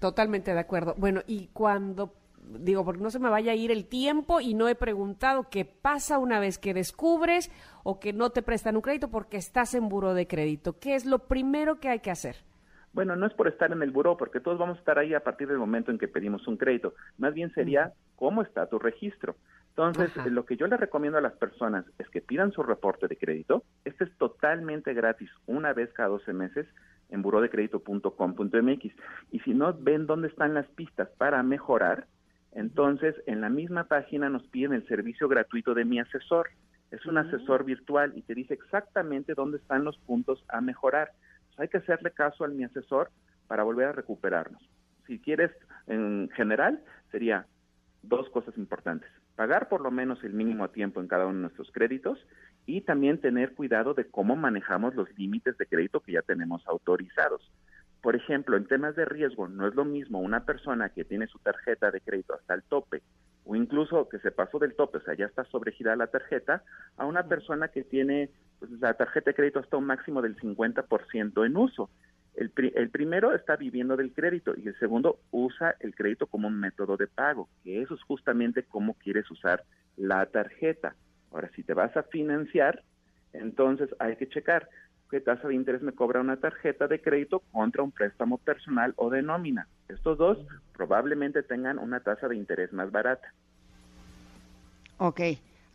Speaker 1: Totalmente de acuerdo. Bueno, y cuando digo, porque no se me vaya a ir el tiempo y no he preguntado qué pasa una vez que descubres o que no te prestan un crédito porque estás en buro de crédito. ¿Qué es lo primero que hay que hacer?
Speaker 9: Bueno, no es por estar en el buró, porque todos vamos a estar ahí a partir del momento en que pedimos un crédito. Más bien sería cómo está tu registro. Entonces, lo que yo le recomiendo a las personas es que pidan su reporte de crédito. Este es totalmente gratis, una vez cada 12 meses en burodecredito.com.mx. Y si no ven dónde están las pistas para mejorar, entonces en la misma página nos piden el servicio gratuito de mi asesor. Es un asesor virtual y te dice exactamente dónde están los puntos a mejorar hay que hacerle caso al mi asesor para volver a recuperarnos. Si quieres, en general, sería dos cosas importantes. pagar por lo menos el mínimo a tiempo en cada uno de nuestros créditos y también tener cuidado de cómo manejamos los límites de crédito que ya tenemos autorizados. Por ejemplo, en temas de riesgo, no es lo mismo una persona que tiene su tarjeta de crédito hasta el tope o incluso que se pasó del tope, o sea, ya está sobregirada la tarjeta, a una persona que tiene pues, la tarjeta de crédito hasta un máximo del 50% en uso. El, el, primero está viviendo del crédito y el segundo usa el crédito como un método de pago, que eso es justamente cómo quieres usar la tarjeta. Ahora, si te vas a financiar, entonces hay que checar qué tasa de interés me cobra una tarjeta de crédito contra un préstamo personal o de nómina. Estos dos probablemente tengan una tasa de interés más barata.
Speaker 2: Ok.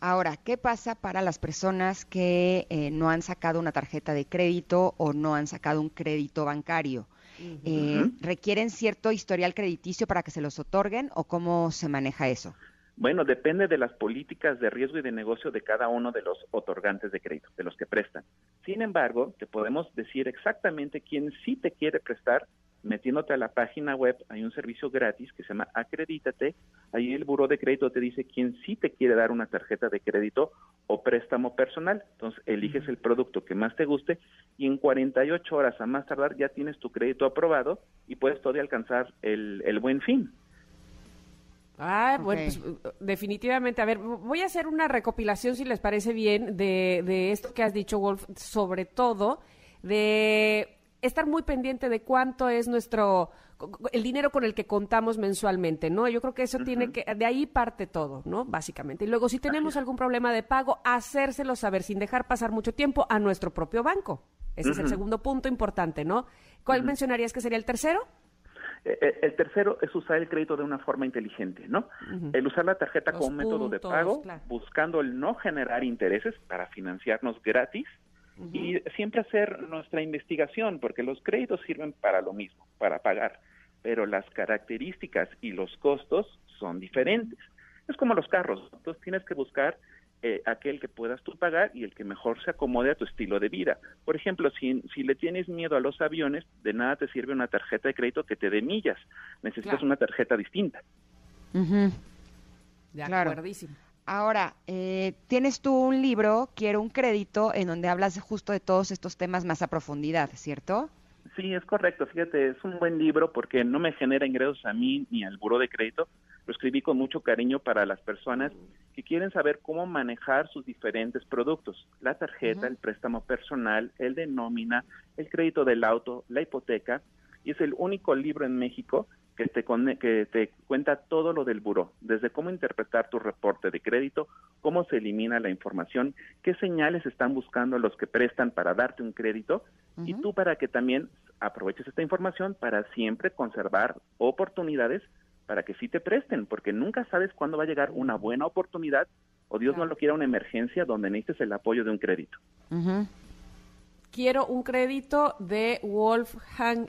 Speaker 2: Ahora, ¿qué pasa para las personas que eh, no han sacado una tarjeta de crédito o no han sacado un crédito bancario? Eh, ¿Requieren cierto historial crediticio para que se los otorguen o cómo se maneja eso?
Speaker 9: Bueno, depende de las políticas de riesgo y de negocio de cada uno de los otorgantes de crédito, de los que prestan. Sin embargo, te podemos decir exactamente quién sí te quiere prestar metiéndote a la página web, hay un servicio gratis que se llama Acredítate. Ahí el buro de crédito te dice quién sí te quiere dar una tarjeta de crédito o préstamo personal. Entonces, eliges el producto que más te guste y en 48 horas a más tardar ya tienes tu crédito aprobado y puedes todavía alcanzar el, el buen fin.
Speaker 1: Ah, bueno, pues definitivamente. A ver, voy a hacer una recopilación, si les parece bien, de, de esto que has dicho, Wolf, sobre todo de estar muy pendiente de cuánto es nuestro el dinero con el que contamos mensualmente, ¿no? Yo creo que eso tiene que de ahí parte todo, ¿no? Básicamente. Y luego si tenemos algún problema de pago, hacérselo saber sin dejar pasar mucho tiempo a nuestro propio banco. Ese es el segundo punto importante, ¿no? ¿Cuál mencionarías que sería el tercero?
Speaker 9: Eh, eh, el tercero es usar el crédito de una forma inteligente, ¿no? El usar la tarjeta como método de pago, buscando el no generar intereses para financiarnos gratis y siempre hacer nuestra investigación, porque los créditos sirven para lo mismo, para pagar, pero las características y los costos son diferentes. Es como los carros, entonces tienes que buscar eh, aquel que puedas tú pagar y el que mejor se acomode a tu estilo de vida. Por ejemplo, si, si le tienes miedo a los aviones, de nada te sirve una tarjeta de crédito que te dé millas, necesitas una tarjeta distinta.
Speaker 1: De acuerdísimo.
Speaker 2: Ahora, eh, tienes tú un libro, Quiero un crédito, en donde hablas justo de todos estos temas más a profundidad, ¿cierto?
Speaker 9: Sí, es correcto. Fíjate, es un buen libro porque no me genera ingresos a mí ni al buro de crédito. Lo escribí con mucho cariño para las personas que quieren saber cómo manejar sus diferentes productos. La tarjeta, el préstamo personal, el de nómina, el crédito del auto, la hipoteca. Y es el único libro en México que te, que te cuenta todo lo del buró, desde cómo interpretar tu reporte de crédito, cómo se elimina la información, qué señales están buscando los que prestan para darte un crédito y tú para que también aproveches esta información para siempre conservar oportunidades para que sí te presten, porque nunca sabes cuándo va a llegar una buena oportunidad o Dios no lo quiera una emergencia donde necesites el apoyo de un crédito
Speaker 1: quiero un crédito de Wolfgang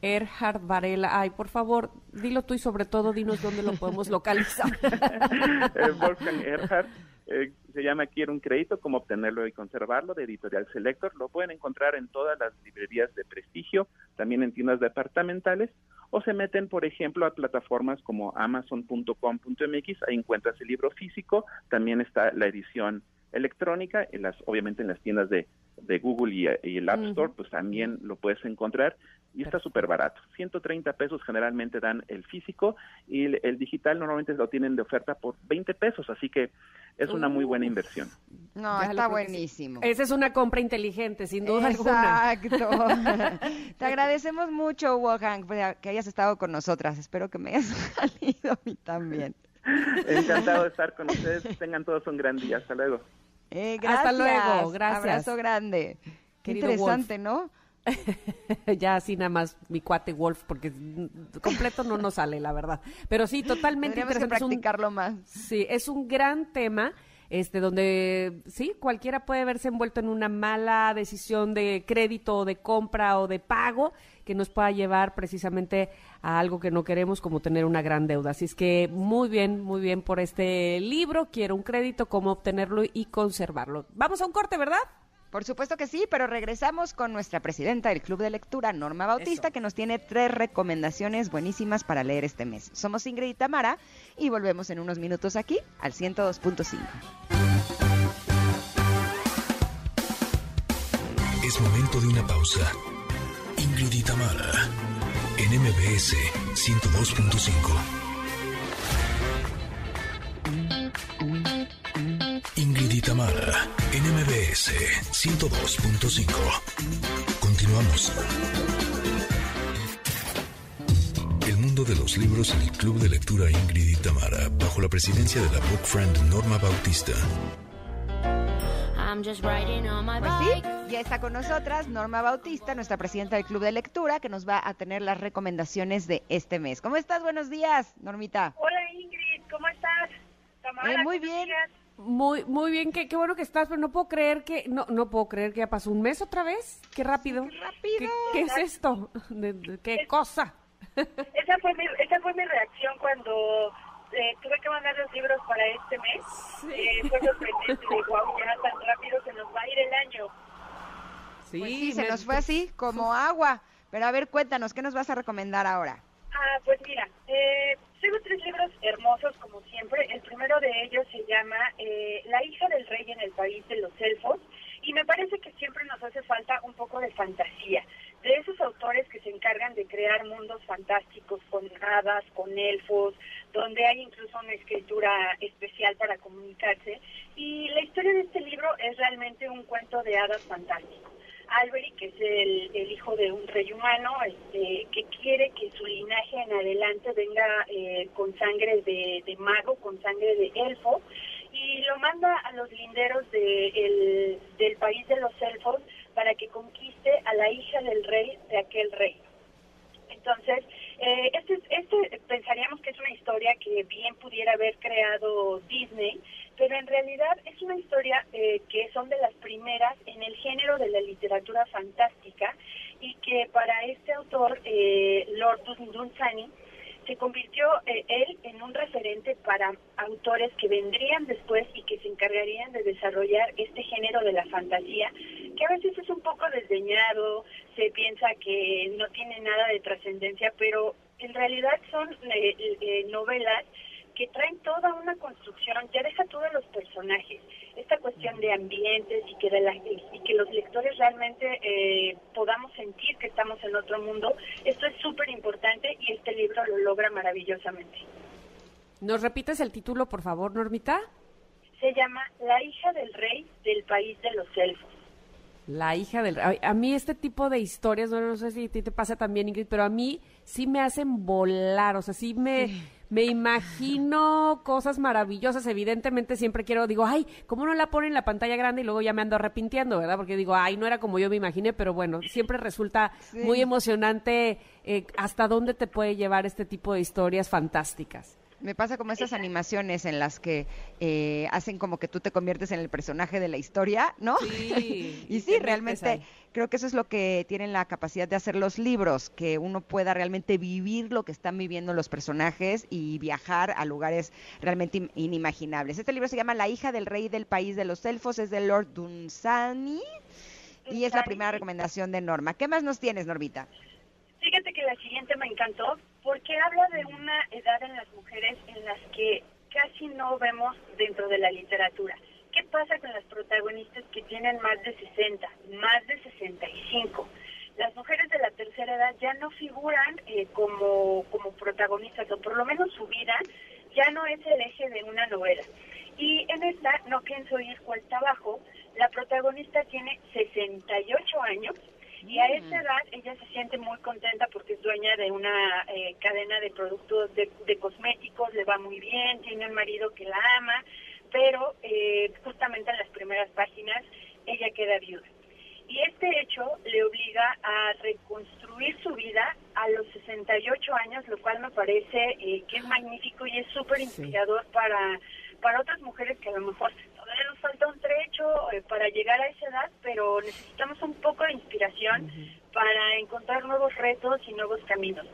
Speaker 1: Erhard Varela. Ay, por favor, dilo tú y sobre todo dinos dónde lo podemos localizar.
Speaker 9: Eh, Wolfgang Erhard eh, se llama Quiero un crédito, cómo obtenerlo y conservarlo, de Editorial Selector. Lo pueden encontrar en todas las librerías de prestigio, también en tiendas departamentales, o se meten, por ejemplo, a plataformas como amazon.com.mx, ahí encuentras el libro físico, también está la edición electrónica, en las, obviamente en las tiendas de, de Google y, el App Store, pues también lo puedes encontrar y está súper barato. 130 pesos generalmente dan el físico y el, digital normalmente lo tienen de oferta por 20 pesos, así que es una muy buena inversión.
Speaker 2: No, está buenísimo.
Speaker 1: Esa es una compra inteligente, sin duda
Speaker 2: Exacto. Te agradecemos mucho, Wolfgang, que hayas estado con nosotras. Espero que me hayas salido a mí también.
Speaker 9: Encantado de estar con ustedes. Tengan todos un gran día. Hasta luego.
Speaker 2: Eh, Hasta luego. Gracias. Abrazo grande. Qué interesante, ¿no?
Speaker 1: ya así nada más mi cuate Wolf, porque completo no nos sale, la verdad. Pero sí, totalmente
Speaker 2: interesante. Que practicarlo más.
Speaker 1: Sí, es un gran tema este, donde sí, cualquiera puede verse envuelto en una mala decisión de crédito o de compra o de pago que nos pueda llevar precisamente a algo que no queremos como tener una gran deuda. Así es que muy bien, muy bien por este libro. Quiero un crédito, cómo obtenerlo y conservarlo. Vamos a un corte, ¿verdad?
Speaker 2: Por supuesto que sí, pero regresamos con nuestra presidenta del Club de Lectura, Norma Bautista, que nos tiene tres recomendaciones buenísimas para leer este mes. Somos Ingrid y Tamara y volvemos en unos minutos aquí al 102.5.
Speaker 3: Es momento de una pausa. Ingrid Tamara en MBS 102.5. Ingrid Tamara, NMBS 102.5. Continuamos. El mundo de los libros en el Club de Lectura Ingrid y bajo la presidencia de la Book Friend Norma Bautista.
Speaker 2: Pues sí, ya está con nosotras Norma Bautista, nuestra presidenta del Club de Lectura, que nos va a tener las recomendaciones de este mes. ¿Cómo estás? Buenos días, Normita.
Speaker 10: Hola Ingrid, ¿cómo estás?
Speaker 2: Eh, muy bien.
Speaker 1: Muy, muy bien, qué, qué bueno que estás, pero no puedo creer que, no, no puedo creer que ya pasó un mes otra vez. Qué rápido.
Speaker 2: Qué rápido.
Speaker 1: ¿Qué, es esto? ¿De, qué cosa?
Speaker 10: Esa fue mi, esa fue mi reacción cuando eh, tuve que mandar los libros para este mes. Eh, fue sorprendente, de wow, ya tan rápido se nos va a ir el año.
Speaker 2: Sí, pues sí se nos fue así, como agua. Pero a ver, cuéntanos, ¿qué nos vas a recomendar ahora?
Speaker 10: Ah, pues mira, eh, tengo tres libros hermosos, como siempre. El primero de ellos se llama eh, La hija del rey en el país de los elfos. Y me parece que siempre nos hace falta un poco de fantasía. De esos autores que se encargan de crear mundos fantásticos con hadas, con elfos, donde hay incluso una escritura especial para comunicarse. Y la historia de este libro es realmente un cuento de hadas fantástico. Alberi, que es el, hijo de un rey humano, este, que quiere que su linaje en adelante venga eh, con sangre de, mago, con sangre de elfo, y lo manda a los linderos de, del país de los elfos para que conquiste a la hija del rey de aquel rey. Entonces, eh, este, este pensaríamos que es una historia que bien pudiera haber creado Disney, pero en realidad es una historia eh, que son de las primeras en el género de la literatura fantástica y que para este autor, eh, Lord Dunsany, se convirtió eh, él en un referente para autores que vendrían después y que se encargarían de desarrollar este género de la fantasía, que a veces es un poco desdeñado, se piensa que no tiene nada de trascendencia, pero en realidad son novelas que traen toda una construcción, ya deja todos los personajes, esta cuestión de ambientes y que, de la, y que los lectores realmente eh, podamos sentir que estamos en otro mundo, esto es súper importante y este libro lo logra maravillosamente.
Speaker 1: ¿Nos repites el título, por favor, Normita?
Speaker 10: Se llama La hija del rey del país de los elfos.
Speaker 1: La hija del. A mí este tipo de historias, no, sé si a ti te pasa también, Ingrid, pero a mí sí me hacen volar, o sea, sí me me imagino cosas maravillosas. Evidentemente siempre quiero, digo, ay, ¿cómo no la ponen en la pantalla grande? Y luego ya me ando arrepintiendo, ¿verdad? Porque digo, ay, no era como yo me imaginé, pero bueno, siempre resulta muy emocionante eh, hasta dónde te puede llevar este tipo de historias fantásticas.
Speaker 2: Me pasa como esas animaciones en las que eh, hacen como que tú te conviertes en el personaje de la historia, ¿no?
Speaker 1: Sí.
Speaker 2: y sí, realmente creo que eso es lo que tienen la capacidad de hacer los libros, que uno pueda realmente vivir lo que están viviendo los personajes y viajar a lugares realmente inimaginables. Este libro se llama La hija del rey del país de los elfos, es de Lord Dunsany y es la primera recomendación de Norma. ¿Qué más nos tienes, Normita?
Speaker 10: Fíjate que la siguiente me encantó porque habla de una edad en las mujeres en las que casi no vemos dentro de la literatura. ¿Qué pasa con las protagonistas que tienen más de 60, más de 65? Las mujeres de la tercera edad ya no figuran eh, como, como protagonistas, o por lo menos su vida ya no es el eje de una novela. Y en esta, no pienso ir cuesta abajo, la protagonista tiene 68 años y a esa mm. edad ella se siente muy contenta porque es dueña de una eh, cadena de productos de, cosméticos, le va muy bien, tiene un marido que la ama, pero eh, justamente en las primeras páginas ella queda viuda. Y este hecho le obliga a reconstruir su vida a los 68 años, lo cual me parece eh, que es magnífico y es súper inspirador para, para otras mujeres que a lo mejor nos falta un trecho eh, para llegar a esa edad, pero necesitamos un poco de inspiración para encontrar nuevos retos y nuevos caminos.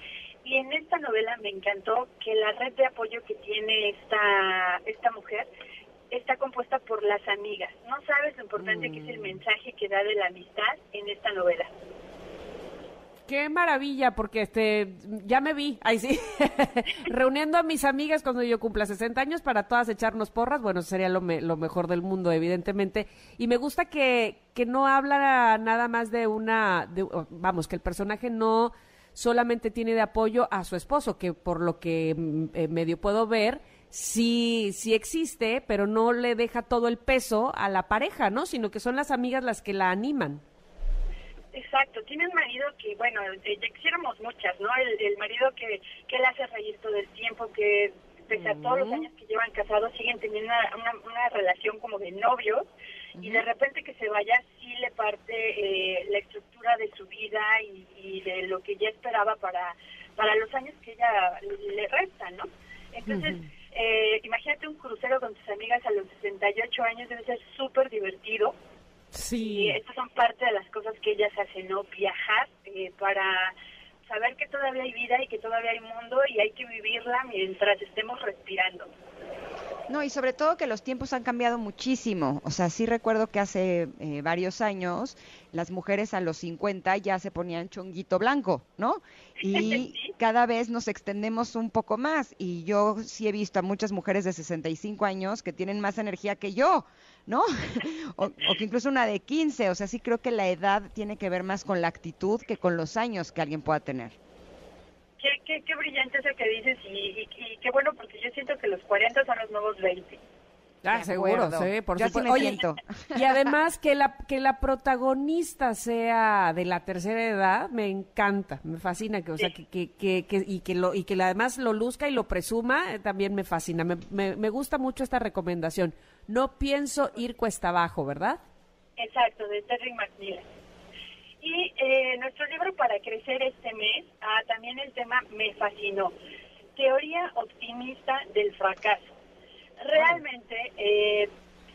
Speaker 10: Y en esta novela me encantó que la red de apoyo que tiene esta, esta mujer está compuesta por las amigas. No sabes lo importante que es el
Speaker 1: Mm.
Speaker 10: mensaje que da de la amistad en esta novela.
Speaker 1: Qué maravilla, porque este ya me vi, ahí sí, reuniendo a mis amigas cuando yo cumpla 60 años para todas echarnos porras, bueno, sería lo, me- lo mejor del mundo, evidentemente. Y me gusta que, que no habla nada más de una, de- vamos, que el personaje no solamente tiene de apoyo a su esposo, que por lo que mm, eh, medio puedo ver, sí, sí existe, pero no le deja todo el peso a la pareja, ¿no? Sino que son las amigas las que la animan.
Speaker 10: Exacto, tiene un marido que, bueno, eh, ya quisiéramos muchas, ¿no? El, el marido que, que le hace reír todo el tiempo, que pese a todos los años que llevan casados siguen teniendo una, una, una relación como de novios y de repente que se vaya sí le parte eh, la estructura de su vida y, y de lo que ya esperaba para, para los años que ella le restan, ¿no? Entonces, eh, imagínate un crucero con tus amigas a los 68 años, debe ser súper divertido.
Speaker 1: Sí.
Speaker 10: Y estas son parte de las cosas que ellas hacen, ¿no? Viajar eh, para saber que todavía hay vida y que todavía hay mundo y hay que vivirla mientras estemos respirando.
Speaker 2: No, y sobre todo que los tiempos han cambiado muchísimo. O sea, sí recuerdo que hace eh, varios años las mujeres a los 50 ya se ponían chonguito blanco, ¿no? Y cada vez nos extendemos un poco más. Y yo sí he visto a muchas mujeres de 65 años que tienen más energía que yo, ¿no? o, o que incluso una de 15. O sea, sí creo que la edad tiene que ver más con la actitud que con los años que alguien pueda tener.
Speaker 10: Qué, qué, qué brillante eso que dices y, y, y qué bueno porque yo siento que los 40 son los nuevos 20.
Speaker 1: Ah, seguro, sí, por
Speaker 2: Yo
Speaker 1: supuesto. Oye, y además que la que la protagonista sea de la tercera edad, me encanta, me fascina que, o sea, que, que, que, que- y que lo y que la- además lo luzca y lo presuma, eh, también me fascina. Me, me, me gusta mucho esta recomendación. No pienso ir cuesta abajo, ¿verdad?
Speaker 10: Exacto, de Terry McMillan. Y eh, nuestro libro para crecer este mes, ah, también el tema me fascinó. Teoría optimista del fracaso. Realmente eh,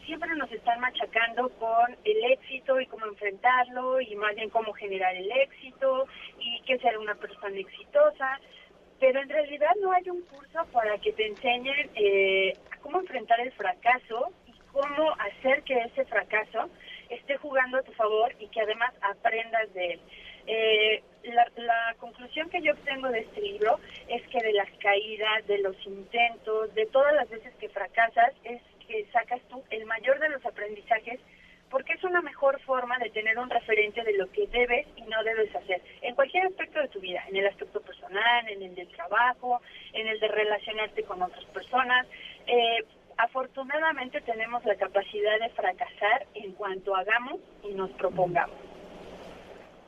Speaker 10: siempre nos están machacando con el éxito y cómo enfrentarlo y más bien cómo generar el éxito y qué ser una persona exitosa. Pero en realidad no hay un curso para que te enseñen eh, cómo enfrentar el fracaso y cómo hacer que ese fracaso esté jugando a tu favor y que además aprendas de él. Eh, la, la conclusión que yo obtengo de este libro es que de las caídas, de los intentos, de todas las veces que fracasas, es que sacas tú el mayor de los aprendizajes porque es una mejor forma de tener un referente de lo que debes y no debes hacer en cualquier aspecto de tu vida, en el aspecto personal, en el del trabajo, en el de relacionarte con otras personas. Eh, afortunadamente tenemos la capacidad de fracasar en cuanto hagamos y nos propongamos.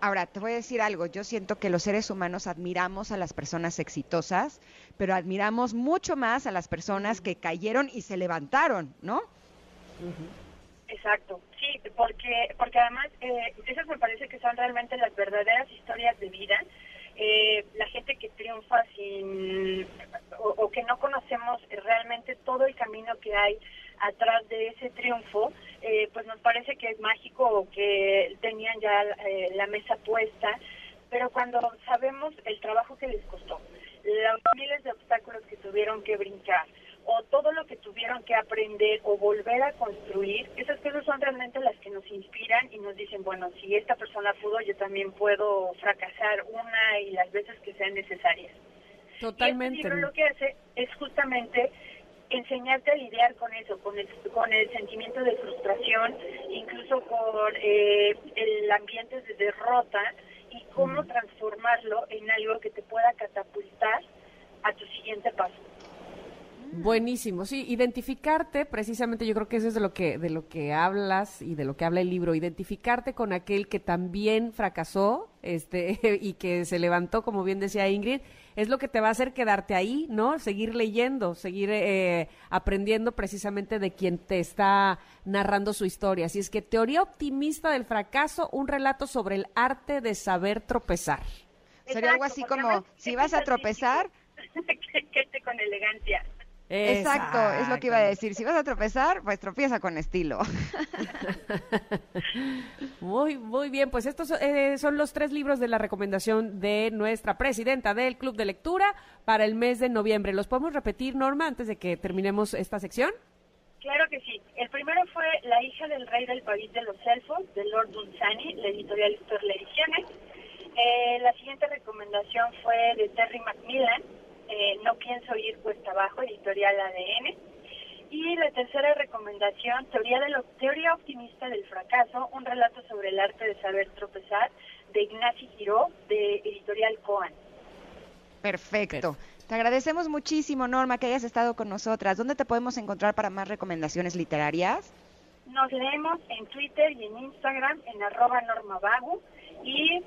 Speaker 2: Ahora, te voy a decir algo, yo siento que los seres humanos admiramos a las personas exitosas, pero admiramos mucho más a las personas que cayeron y se levantaron, ¿no?
Speaker 10: Exacto, porque porque además eh, esas me parece que son realmente las verdaderas historias de vida. Eh, la gente que triunfa sin o, o que no conocemos realmente todo el camino que hay atrás de ese triunfo, eh, pues nos parece que es mágico o que tenían ya eh, la mesa puesta, pero cuando sabemos el trabajo que les costó, los miles de obstáculos que tuvieron que brincar, o todo lo que tuvieron que aprender o volver a construir, esas cosas son realmente las que nos inspiran y nos dicen, bueno, si esta persona pudo, yo también puedo fracasar una y las veces que sean necesarias.
Speaker 1: Totalmente.
Speaker 10: Y este libro lo que hace es justamente enseñarte a lidiar con eso, con el, con el sentimiento de frustración, incluso con eh, el ambiente de derrota y cómo transformarlo en algo que te pueda catapultar a tu siguiente paso.
Speaker 1: Buenísimo, sí, identificarte, precisamente yo creo que eso es de lo que de lo que hablas y de lo que habla el libro, identificarte con aquel que también fracasó, este y que se levantó, como bien decía Ingrid, es lo que te va a hacer quedarte ahí, ¿no? Seguir leyendo, seguir eh, aprendiendo precisamente de quien te está narrando su historia. Así es que teoría optimista del fracaso, un relato sobre el arte de saber tropezar.
Speaker 2: Sería algo así como, si vas a tropezar,
Speaker 10: Quédate con elegancia.
Speaker 2: Exacto, es lo que iba a decir. Si vas a tropezar, pues tropieza con estilo.
Speaker 1: Muy, muy bien. Pues estos eh, son los tres libros de la recomendación de nuestra presidenta del Club de Lectura para el mes de noviembre. ¿Los podemos repetir, Norma, antes de que terminemos esta sección?
Speaker 10: Claro que sí. El primero fue La hija del rey del país de los elfos, de Lord Dunsany, la editorial Ediciones. Eh, la siguiente recomendación fue de Terry Macmillan, eh, No pienso ir cuesta abajo, editorial ADN. Y la tercera recomendación, Teoría, de lo, Teoría optimista del fracaso, un relato sobre el arte de saber tropezar, de Ignacy Giró, de editorial Coan.
Speaker 2: Perfecto. Te agradecemos muchísimo, Norma, que hayas estado con nosotras. ¿Dónde te podemos encontrar para más recomendaciones literarias?
Speaker 10: Nos leemos en Twitter y en Instagram en arroba normavagu y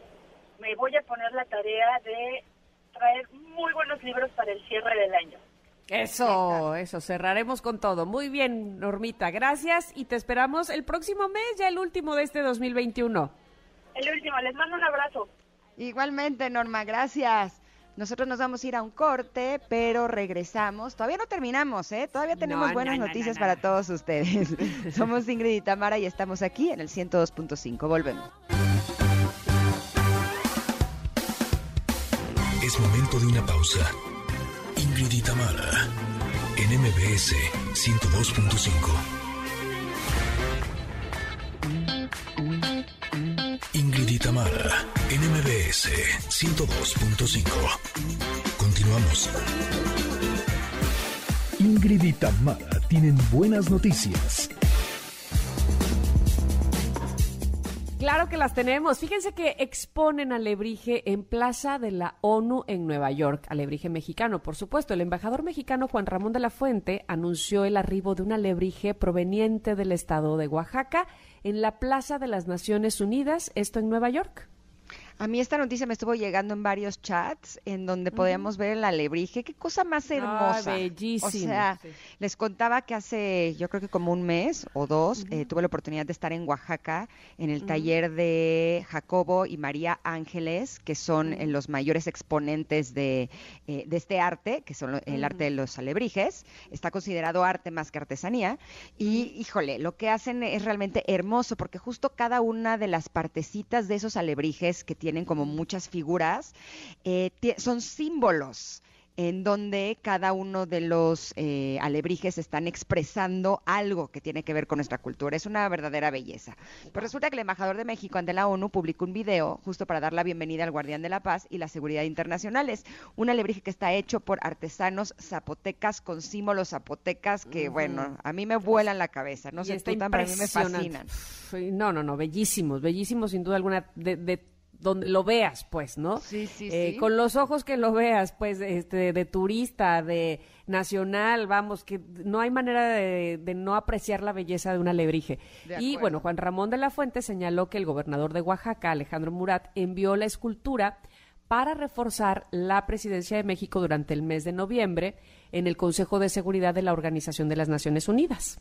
Speaker 10: me voy a poner la tarea de traer muy buenos libros para el cierre del año.
Speaker 1: Eso, eso, cerraremos con todo. Muy bien, Normita, gracias y te esperamos el próximo mes, ya el último de este 2021.
Speaker 10: El último, les mando un abrazo.
Speaker 2: Igualmente, Norma, gracias. Nosotros nos vamos a ir a un corte, pero regresamos. Todavía no terminamos, ¿eh? Todavía tenemos buenas noticias para todos ustedes. Somos Ingrid y Tamara y estamos aquí en el 102.5. Volvemos.
Speaker 3: Momento de una pausa. Ingrid y Tamara en MBS 102.5. Ingrid y Tamara en MBS 102.5. Continuamos. Ingrid y Tamara tienen buenas noticias.
Speaker 1: Claro que las tenemos. Fíjense que exponen alebrije en Plaza de la ONU en Nueva York, alebrije mexicano, por supuesto. El embajador mexicano Juan Ramón de la Fuente anunció el arribo de un alebrije proveniente del estado de Oaxaca en la Plaza de las Naciones Unidas, esto en Nueva York.
Speaker 2: A mí esta noticia me estuvo llegando en varios chats en donde podíamos ver el alebrije. Qué cosa más hermosa.
Speaker 1: bellísimo.
Speaker 2: O sea, les contaba que hace, yo creo que como un mes o dos, eh, tuve la oportunidad de estar en Oaxaca en el taller de Jacobo y María Ángeles, que son eh, los mayores exponentes de, eh, de este arte, que son el arte de los alebrijes. Está considerado arte más que artesanía. Y, híjole, lo que hacen es realmente hermoso porque justo cada una de las partecitas de esos alebrijes que tienen como muchas figuras, eh, son símbolos en donde cada uno de los eh, alebrijes están expresando algo que tiene que ver con nuestra cultura. Es una verdadera belleza. Pues resulta que el embajador de México ante la ONU publicó un video justo para dar la bienvenida al Guardián de la Paz y la Seguridad Internacionales. Un alebrije que está hecho por artesanos zapotecas con símbolos zapotecas que, bueno, a mí me vuelan la cabeza. No sé, tú también, a mí me fascinan.
Speaker 1: No, no, no, bellísimos, bellísimos sin duda alguna. De, de donde lo veas, pues, ¿no?
Speaker 2: Sí, sí,
Speaker 1: eh,
Speaker 2: sí.
Speaker 1: Con los ojos que lo veas, pues, este, de turista, de nacional, vamos, que no hay manera de, de no apreciar la belleza de un alebrije.
Speaker 2: De
Speaker 1: Y bueno, Juan Ramón de la Fuente señaló que el gobernador de Oaxaca, Alejandro Murat, envió la escultura para reforzar la presidencia de México durante el mes de noviembre en el Consejo de Seguridad de la Organización de las Naciones Unidas.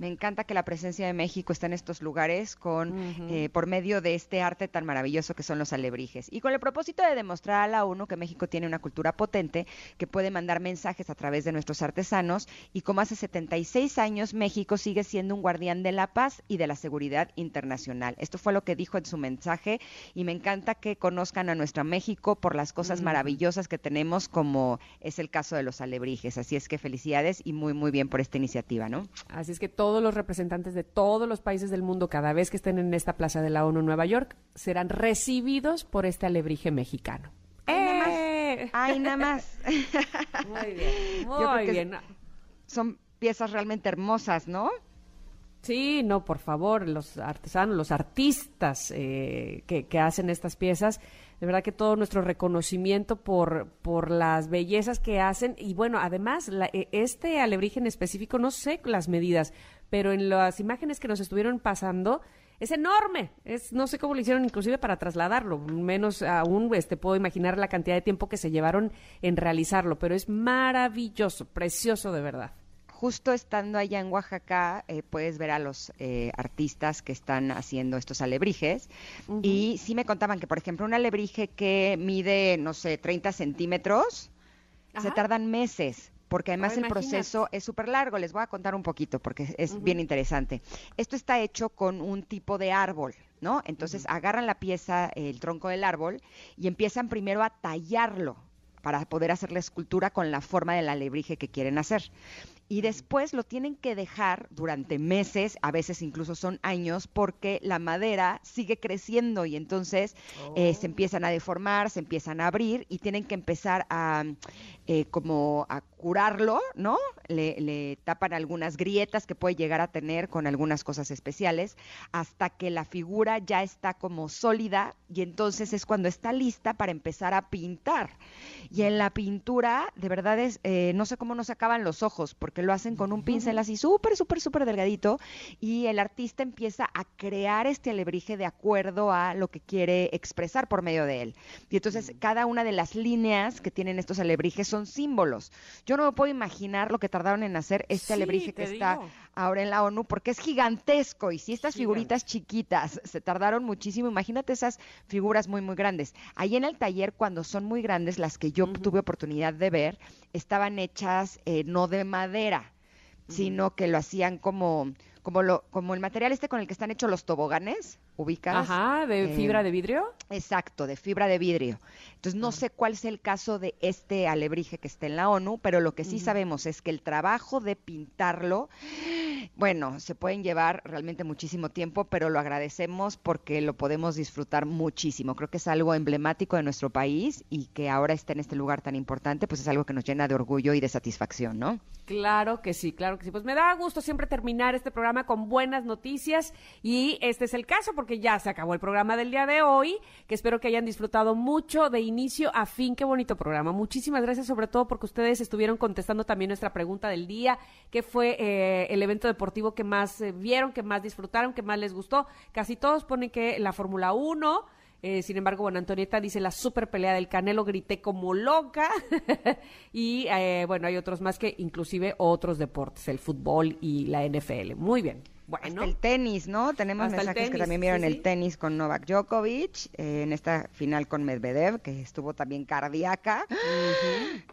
Speaker 2: Me encanta que la presencia de México está en estos lugares con eh, por medio de este arte tan maravilloso que son los alebrijes. Y con el propósito de demostrar a la ONU que México tiene una cultura potente que puede mandar mensajes a través de nuestros artesanos y como hace 76 años México sigue siendo un guardián de la paz y de la seguridad internacional. Esto fue lo que dijo en su mensaje y me encanta que conozcan a nuestra México por las cosas maravillosas que tenemos como es el caso de los alebrijes. Así es que felicidades y muy muy bien por esta iniciativa, ¿no?
Speaker 1: Así es que todos los representantes de todos los países del mundo, cada vez que estén en esta plaza de la ONU en Nueva York, serán recibidos por este alebrije mexicano. ¡Eh!
Speaker 2: Ay, nada más.
Speaker 1: Muy bien,
Speaker 2: Yo creo
Speaker 1: muy
Speaker 2: que
Speaker 1: bien.
Speaker 2: Son piezas realmente hermosas, ¿no?
Speaker 1: Sí, no, por favor, los artesanos, los artistas eh, que, que hacen estas piezas, de verdad que todo nuestro reconocimiento por, por las bellezas que hacen. Y bueno, además, la- eh, este alebrije en específico, no sé las medidas, pero en las imágenes que nos estuvieron pasando, es enorme. Es, no sé cómo lo hicieron inclusive para trasladarlo. Menos aún este, puedo imaginar la cantidad de tiempo que se llevaron en realizarlo, pero es maravilloso, precioso de verdad.
Speaker 2: Justo estando allá en Oaxaca, eh, puedes ver a los eh, artistas que están haciendo estos alebrijes. Y sí me contaban que, por ejemplo, un alebrije que mide, no sé, 30 centímetros, se tardan meses. Porque además
Speaker 1: Oh,
Speaker 2: el proceso es súper largo. Les voy a contar un poquito porque es bien interesante. Esto está hecho con un tipo de árbol, ¿no? Entonces agarran la pieza, el tronco del árbol, y empiezan primero a tallarlo para poder hacer la escultura con la forma del alebrije que quieren hacer. Y después lo tienen que dejar durante meses, a veces incluso son años, porque la madera sigue creciendo y entonces eh, se empiezan a deformar, se empiezan a abrir y tienen que empezar a eh, como a curarlo, ¿no? Le, le tapan algunas grietas que puede llegar a tener con algunas cosas especiales hasta que la figura ya está como sólida y entonces es cuando está lista para empezar a pintar. Y en la pintura, de verdad es, eh, no sé cómo nos acaban los ojos, porque lo hacen con un pincel así súper, súper, súper delgadito y el artista empieza a crear este alebrije de acuerdo a lo que quiere expresar por medio de él. Y entonces cada una de las líneas que tienen estos alebrijes son símbolos. Yo no me puedo imaginar lo que tardaron en hacer este
Speaker 1: Sí,
Speaker 2: alebrije que está ahora en la ONU, porque es gigantesco. Y si estas figuritas chiquitas se tardaron muchísimo, imagínate esas figuras muy, muy grandes. Ahí en el taller, cuando son muy grandes, las que yo tuve oportunidad de ver, estaban hechas eh, no de madera, sino que lo hacían como, como, lo, como el material este con el que están hechos los toboganes, ubicas.
Speaker 1: Ajá, de
Speaker 2: Eh,
Speaker 1: fibra de vidrio.
Speaker 2: Exacto, de fibra de vidrio. Entonces no sé cuál es el caso de este alebrije que está en la ONU, pero lo que sí sabemos es que el trabajo de pintarlo, bueno, se pueden llevar realmente muchísimo tiempo, pero lo agradecemos porque lo podemos disfrutar muchísimo. Creo que es algo emblemático de nuestro país y que ahora esté en este lugar tan importante, pues es algo que nos llena de orgullo y de satisfacción, ¿no?
Speaker 1: Claro que sí, claro que sí. Pues me da gusto siempre terminar este programa con buenas noticias y este es el caso porque ya se acabó el programa del día de hoy, que espero que hayan disfrutado mucho de inicio a fin. Qué bonito programa. Muchísimas gracias sobre todo porque ustedes estuvieron contestando también nuestra pregunta del día, que fue eh, el evento deportivo que más eh, vieron, que más disfrutaron, que más les gustó. Casi todos ponen que la Fórmula 1. Eh, sin embargo, bueno, Antonieta dice la super pelea del Canelo, grité como loca. y eh, bueno, hay otros más que inclusive otros deportes, el fútbol y la NFL. Muy bien. Bueno,
Speaker 2: Hasta el tenis, ¿no? Tenemos mensajes que
Speaker 1: tenis,
Speaker 2: también vieron
Speaker 1: sí,
Speaker 2: el tenis con Novak Djokovic, eh, en esta final con Medvedev, que estuvo también cardíaca.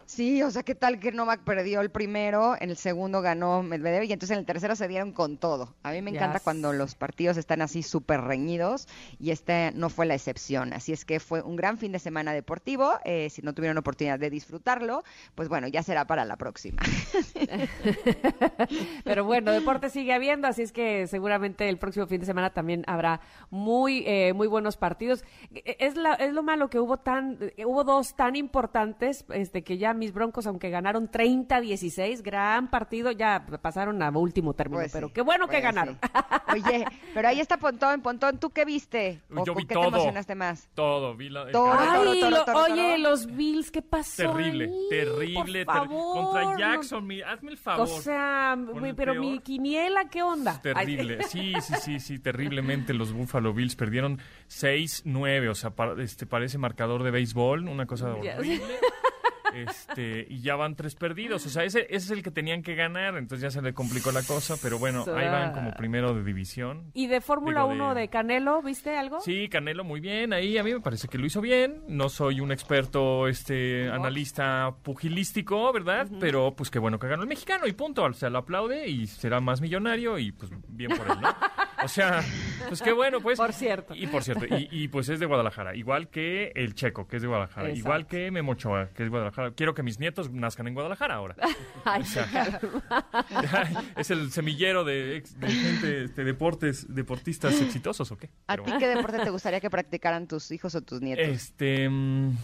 Speaker 2: Sí, o sea, ¿qué tal que Novak perdió el primero, en el segundo ganó Medvedev y entonces en el tercero se dieron con todo. A mí me encanta cuando los partidos están así súper reñidos y este no fue la excepción. Así es que fue un gran fin de semana deportivo. eh, si no tuvieron oportunidad de disfrutarlo, pues bueno, ya será para la próxima.
Speaker 1: Pero bueno, deporte sigue habiendo, así es que seguramente el próximo fin de semana también habrá muy eh, muy buenos partidos. Eh, Es la, es lo malo que hubo tan hubo dos tan importantes, este que ya mis Broncos aunque ganaron 30-16, gran partido, ya pasaron a último término,
Speaker 2: Pues
Speaker 1: pero
Speaker 2: sí,
Speaker 1: qué bueno que
Speaker 2: pues
Speaker 1: ganaron.
Speaker 2: sí. Oye, pero ahí está Pontón. Pontón, ¿tú qué viste? ¿O
Speaker 11: Yo
Speaker 2: con
Speaker 11: vi
Speaker 2: qué
Speaker 11: todo.
Speaker 2: te emocionaste más?
Speaker 11: Todo, vi la,
Speaker 2: Todo.
Speaker 11: canal.
Speaker 1: Ay,
Speaker 2: toro,
Speaker 1: lo-
Speaker 2: toro, toro.
Speaker 1: oye, los Bills, ¿qué pasó?
Speaker 11: Terrible,
Speaker 1: ahí?
Speaker 11: terrible,
Speaker 1: Por
Speaker 11: contra
Speaker 1: no-
Speaker 11: Jackson, mi- hazme el
Speaker 1: O
Speaker 11: favor.
Speaker 1: sea, mi-
Speaker 11: el
Speaker 1: pero
Speaker 11: peor.
Speaker 1: mi quiniela, ¿qué onda?
Speaker 11: Terrible, sí, sí, sí, sí, terriblemente los Buffalo Bills perdieron 6-9, o sea, pa- este parece marcador de béisbol, una cosa horrible. Este, y ya van tres perdidos, o sea, ese, ese es el que tenían que ganar, entonces ya se le complicó la cosa, pero bueno, ahí van como primero de división.
Speaker 1: ¿Y de Fórmula
Speaker 11: Digo,
Speaker 1: 1
Speaker 11: de-
Speaker 1: de Canelo, viste algo?
Speaker 11: Sí, Canelo muy bien, ahí a mí me parece que lo hizo bien. No soy un experto, este, analista pugilístico, ¿verdad? Pero pues qué bueno que ganó el mexicano y punto. O sea, lo aplaude y será más millonario y pues bien por él, ¿no? O sea, pues qué bueno, pues.
Speaker 1: Por cierto.
Speaker 11: Y por cierto, y, y, pues es de Guadalajara, igual que el Checo, que es de Guadalajara,
Speaker 1: Exacto.
Speaker 11: igual que Memo Ochoa, que es de Guadalajara. Quiero que mis nietos nazcan en Guadalajara ahora.
Speaker 1: Ay,
Speaker 11: O sea, es el semillero de, ex- de gente, este, deportes, deportistas exitosos, ¿o qué?
Speaker 2: ¿A ti qué deporte te gustaría que practicaran tus hijos o tus nietos?
Speaker 11: Este. mm,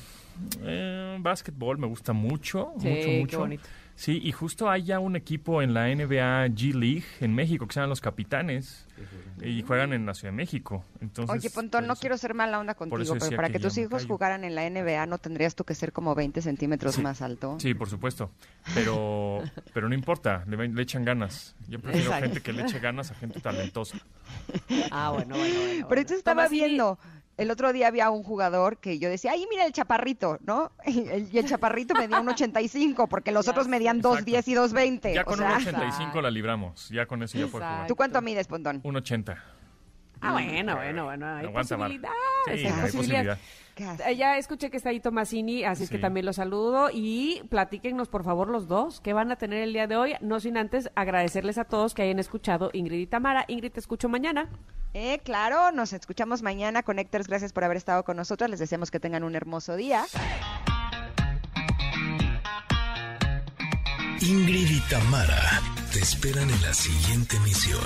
Speaker 11: eh, básquetbol me gusta mucho,
Speaker 1: Sí,
Speaker 11: mucho,
Speaker 1: qué
Speaker 11: mucho.
Speaker 1: bonito.
Speaker 11: Sí, y justo hay ya un equipo en la NBA G League en México que se llaman los Capitanes y juegan en la Ciudad de México. Entonces,
Speaker 2: Oye, Pontón, no
Speaker 11: eso-
Speaker 2: quiero ser mala onda contigo, pero para
Speaker 11: que
Speaker 2: tus hijos
Speaker 11: callo.
Speaker 2: jugaran en la NBA no tendrías tú que ser como 20 centímetros
Speaker 11: Sí.
Speaker 2: más alto.
Speaker 11: Sí, por supuesto. Pero, pero no importa, le, le echan ganas. Yo prefiero
Speaker 1: Exacto.
Speaker 11: gente que le eche ganas a gente talentosa.
Speaker 1: Ah, bueno, bueno, bueno.
Speaker 2: Pero
Speaker 1: bueno.
Speaker 2: esto estaba viendo. El otro día había un jugador que yo decía, ay, mira el chaparrito, ¿no? Y el, y el chaparrito medía un 85, porque los
Speaker 1: Ya
Speaker 2: otros medían 210 y 220.
Speaker 11: Ya
Speaker 2: o
Speaker 11: con
Speaker 2: sea,
Speaker 11: un 85 la libramos. Ya con eso ya fue jugar.
Speaker 2: ¿Tú cuánto mides, Pontón?
Speaker 11: Un 80.
Speaker 1: Ah, bueno, bueno, bueno. Hay
Speaker 11: Aguanta,
Speaker 1: posibilidades.
Speaker 11: Sí,
Speaker 1: hay
Speaker 11: hay
Speaker 1: posibilidades.
Speaker 11: posibilidad.
Speaker 1: Eh, Ya escuché que está ahí Tomasini, así es que también los saludo y platíquennos por favor los dos qué van a tener el día de hoy, no sin antes agradecerles a todos que hayan escuchado Ingrid y Tamara. Ingrid, te escucho mañana.
Speaker 2: Eh, claro, nos escuchamos mañana. Connectors, gracias por haber estado con nosotros. Les deseamos que tengan un hermoso día.
Speaker 3: Ingrid y Tamara te esperan en la siguiente emisión,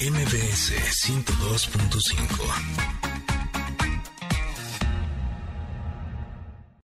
Speaker 3: MBS 102.5.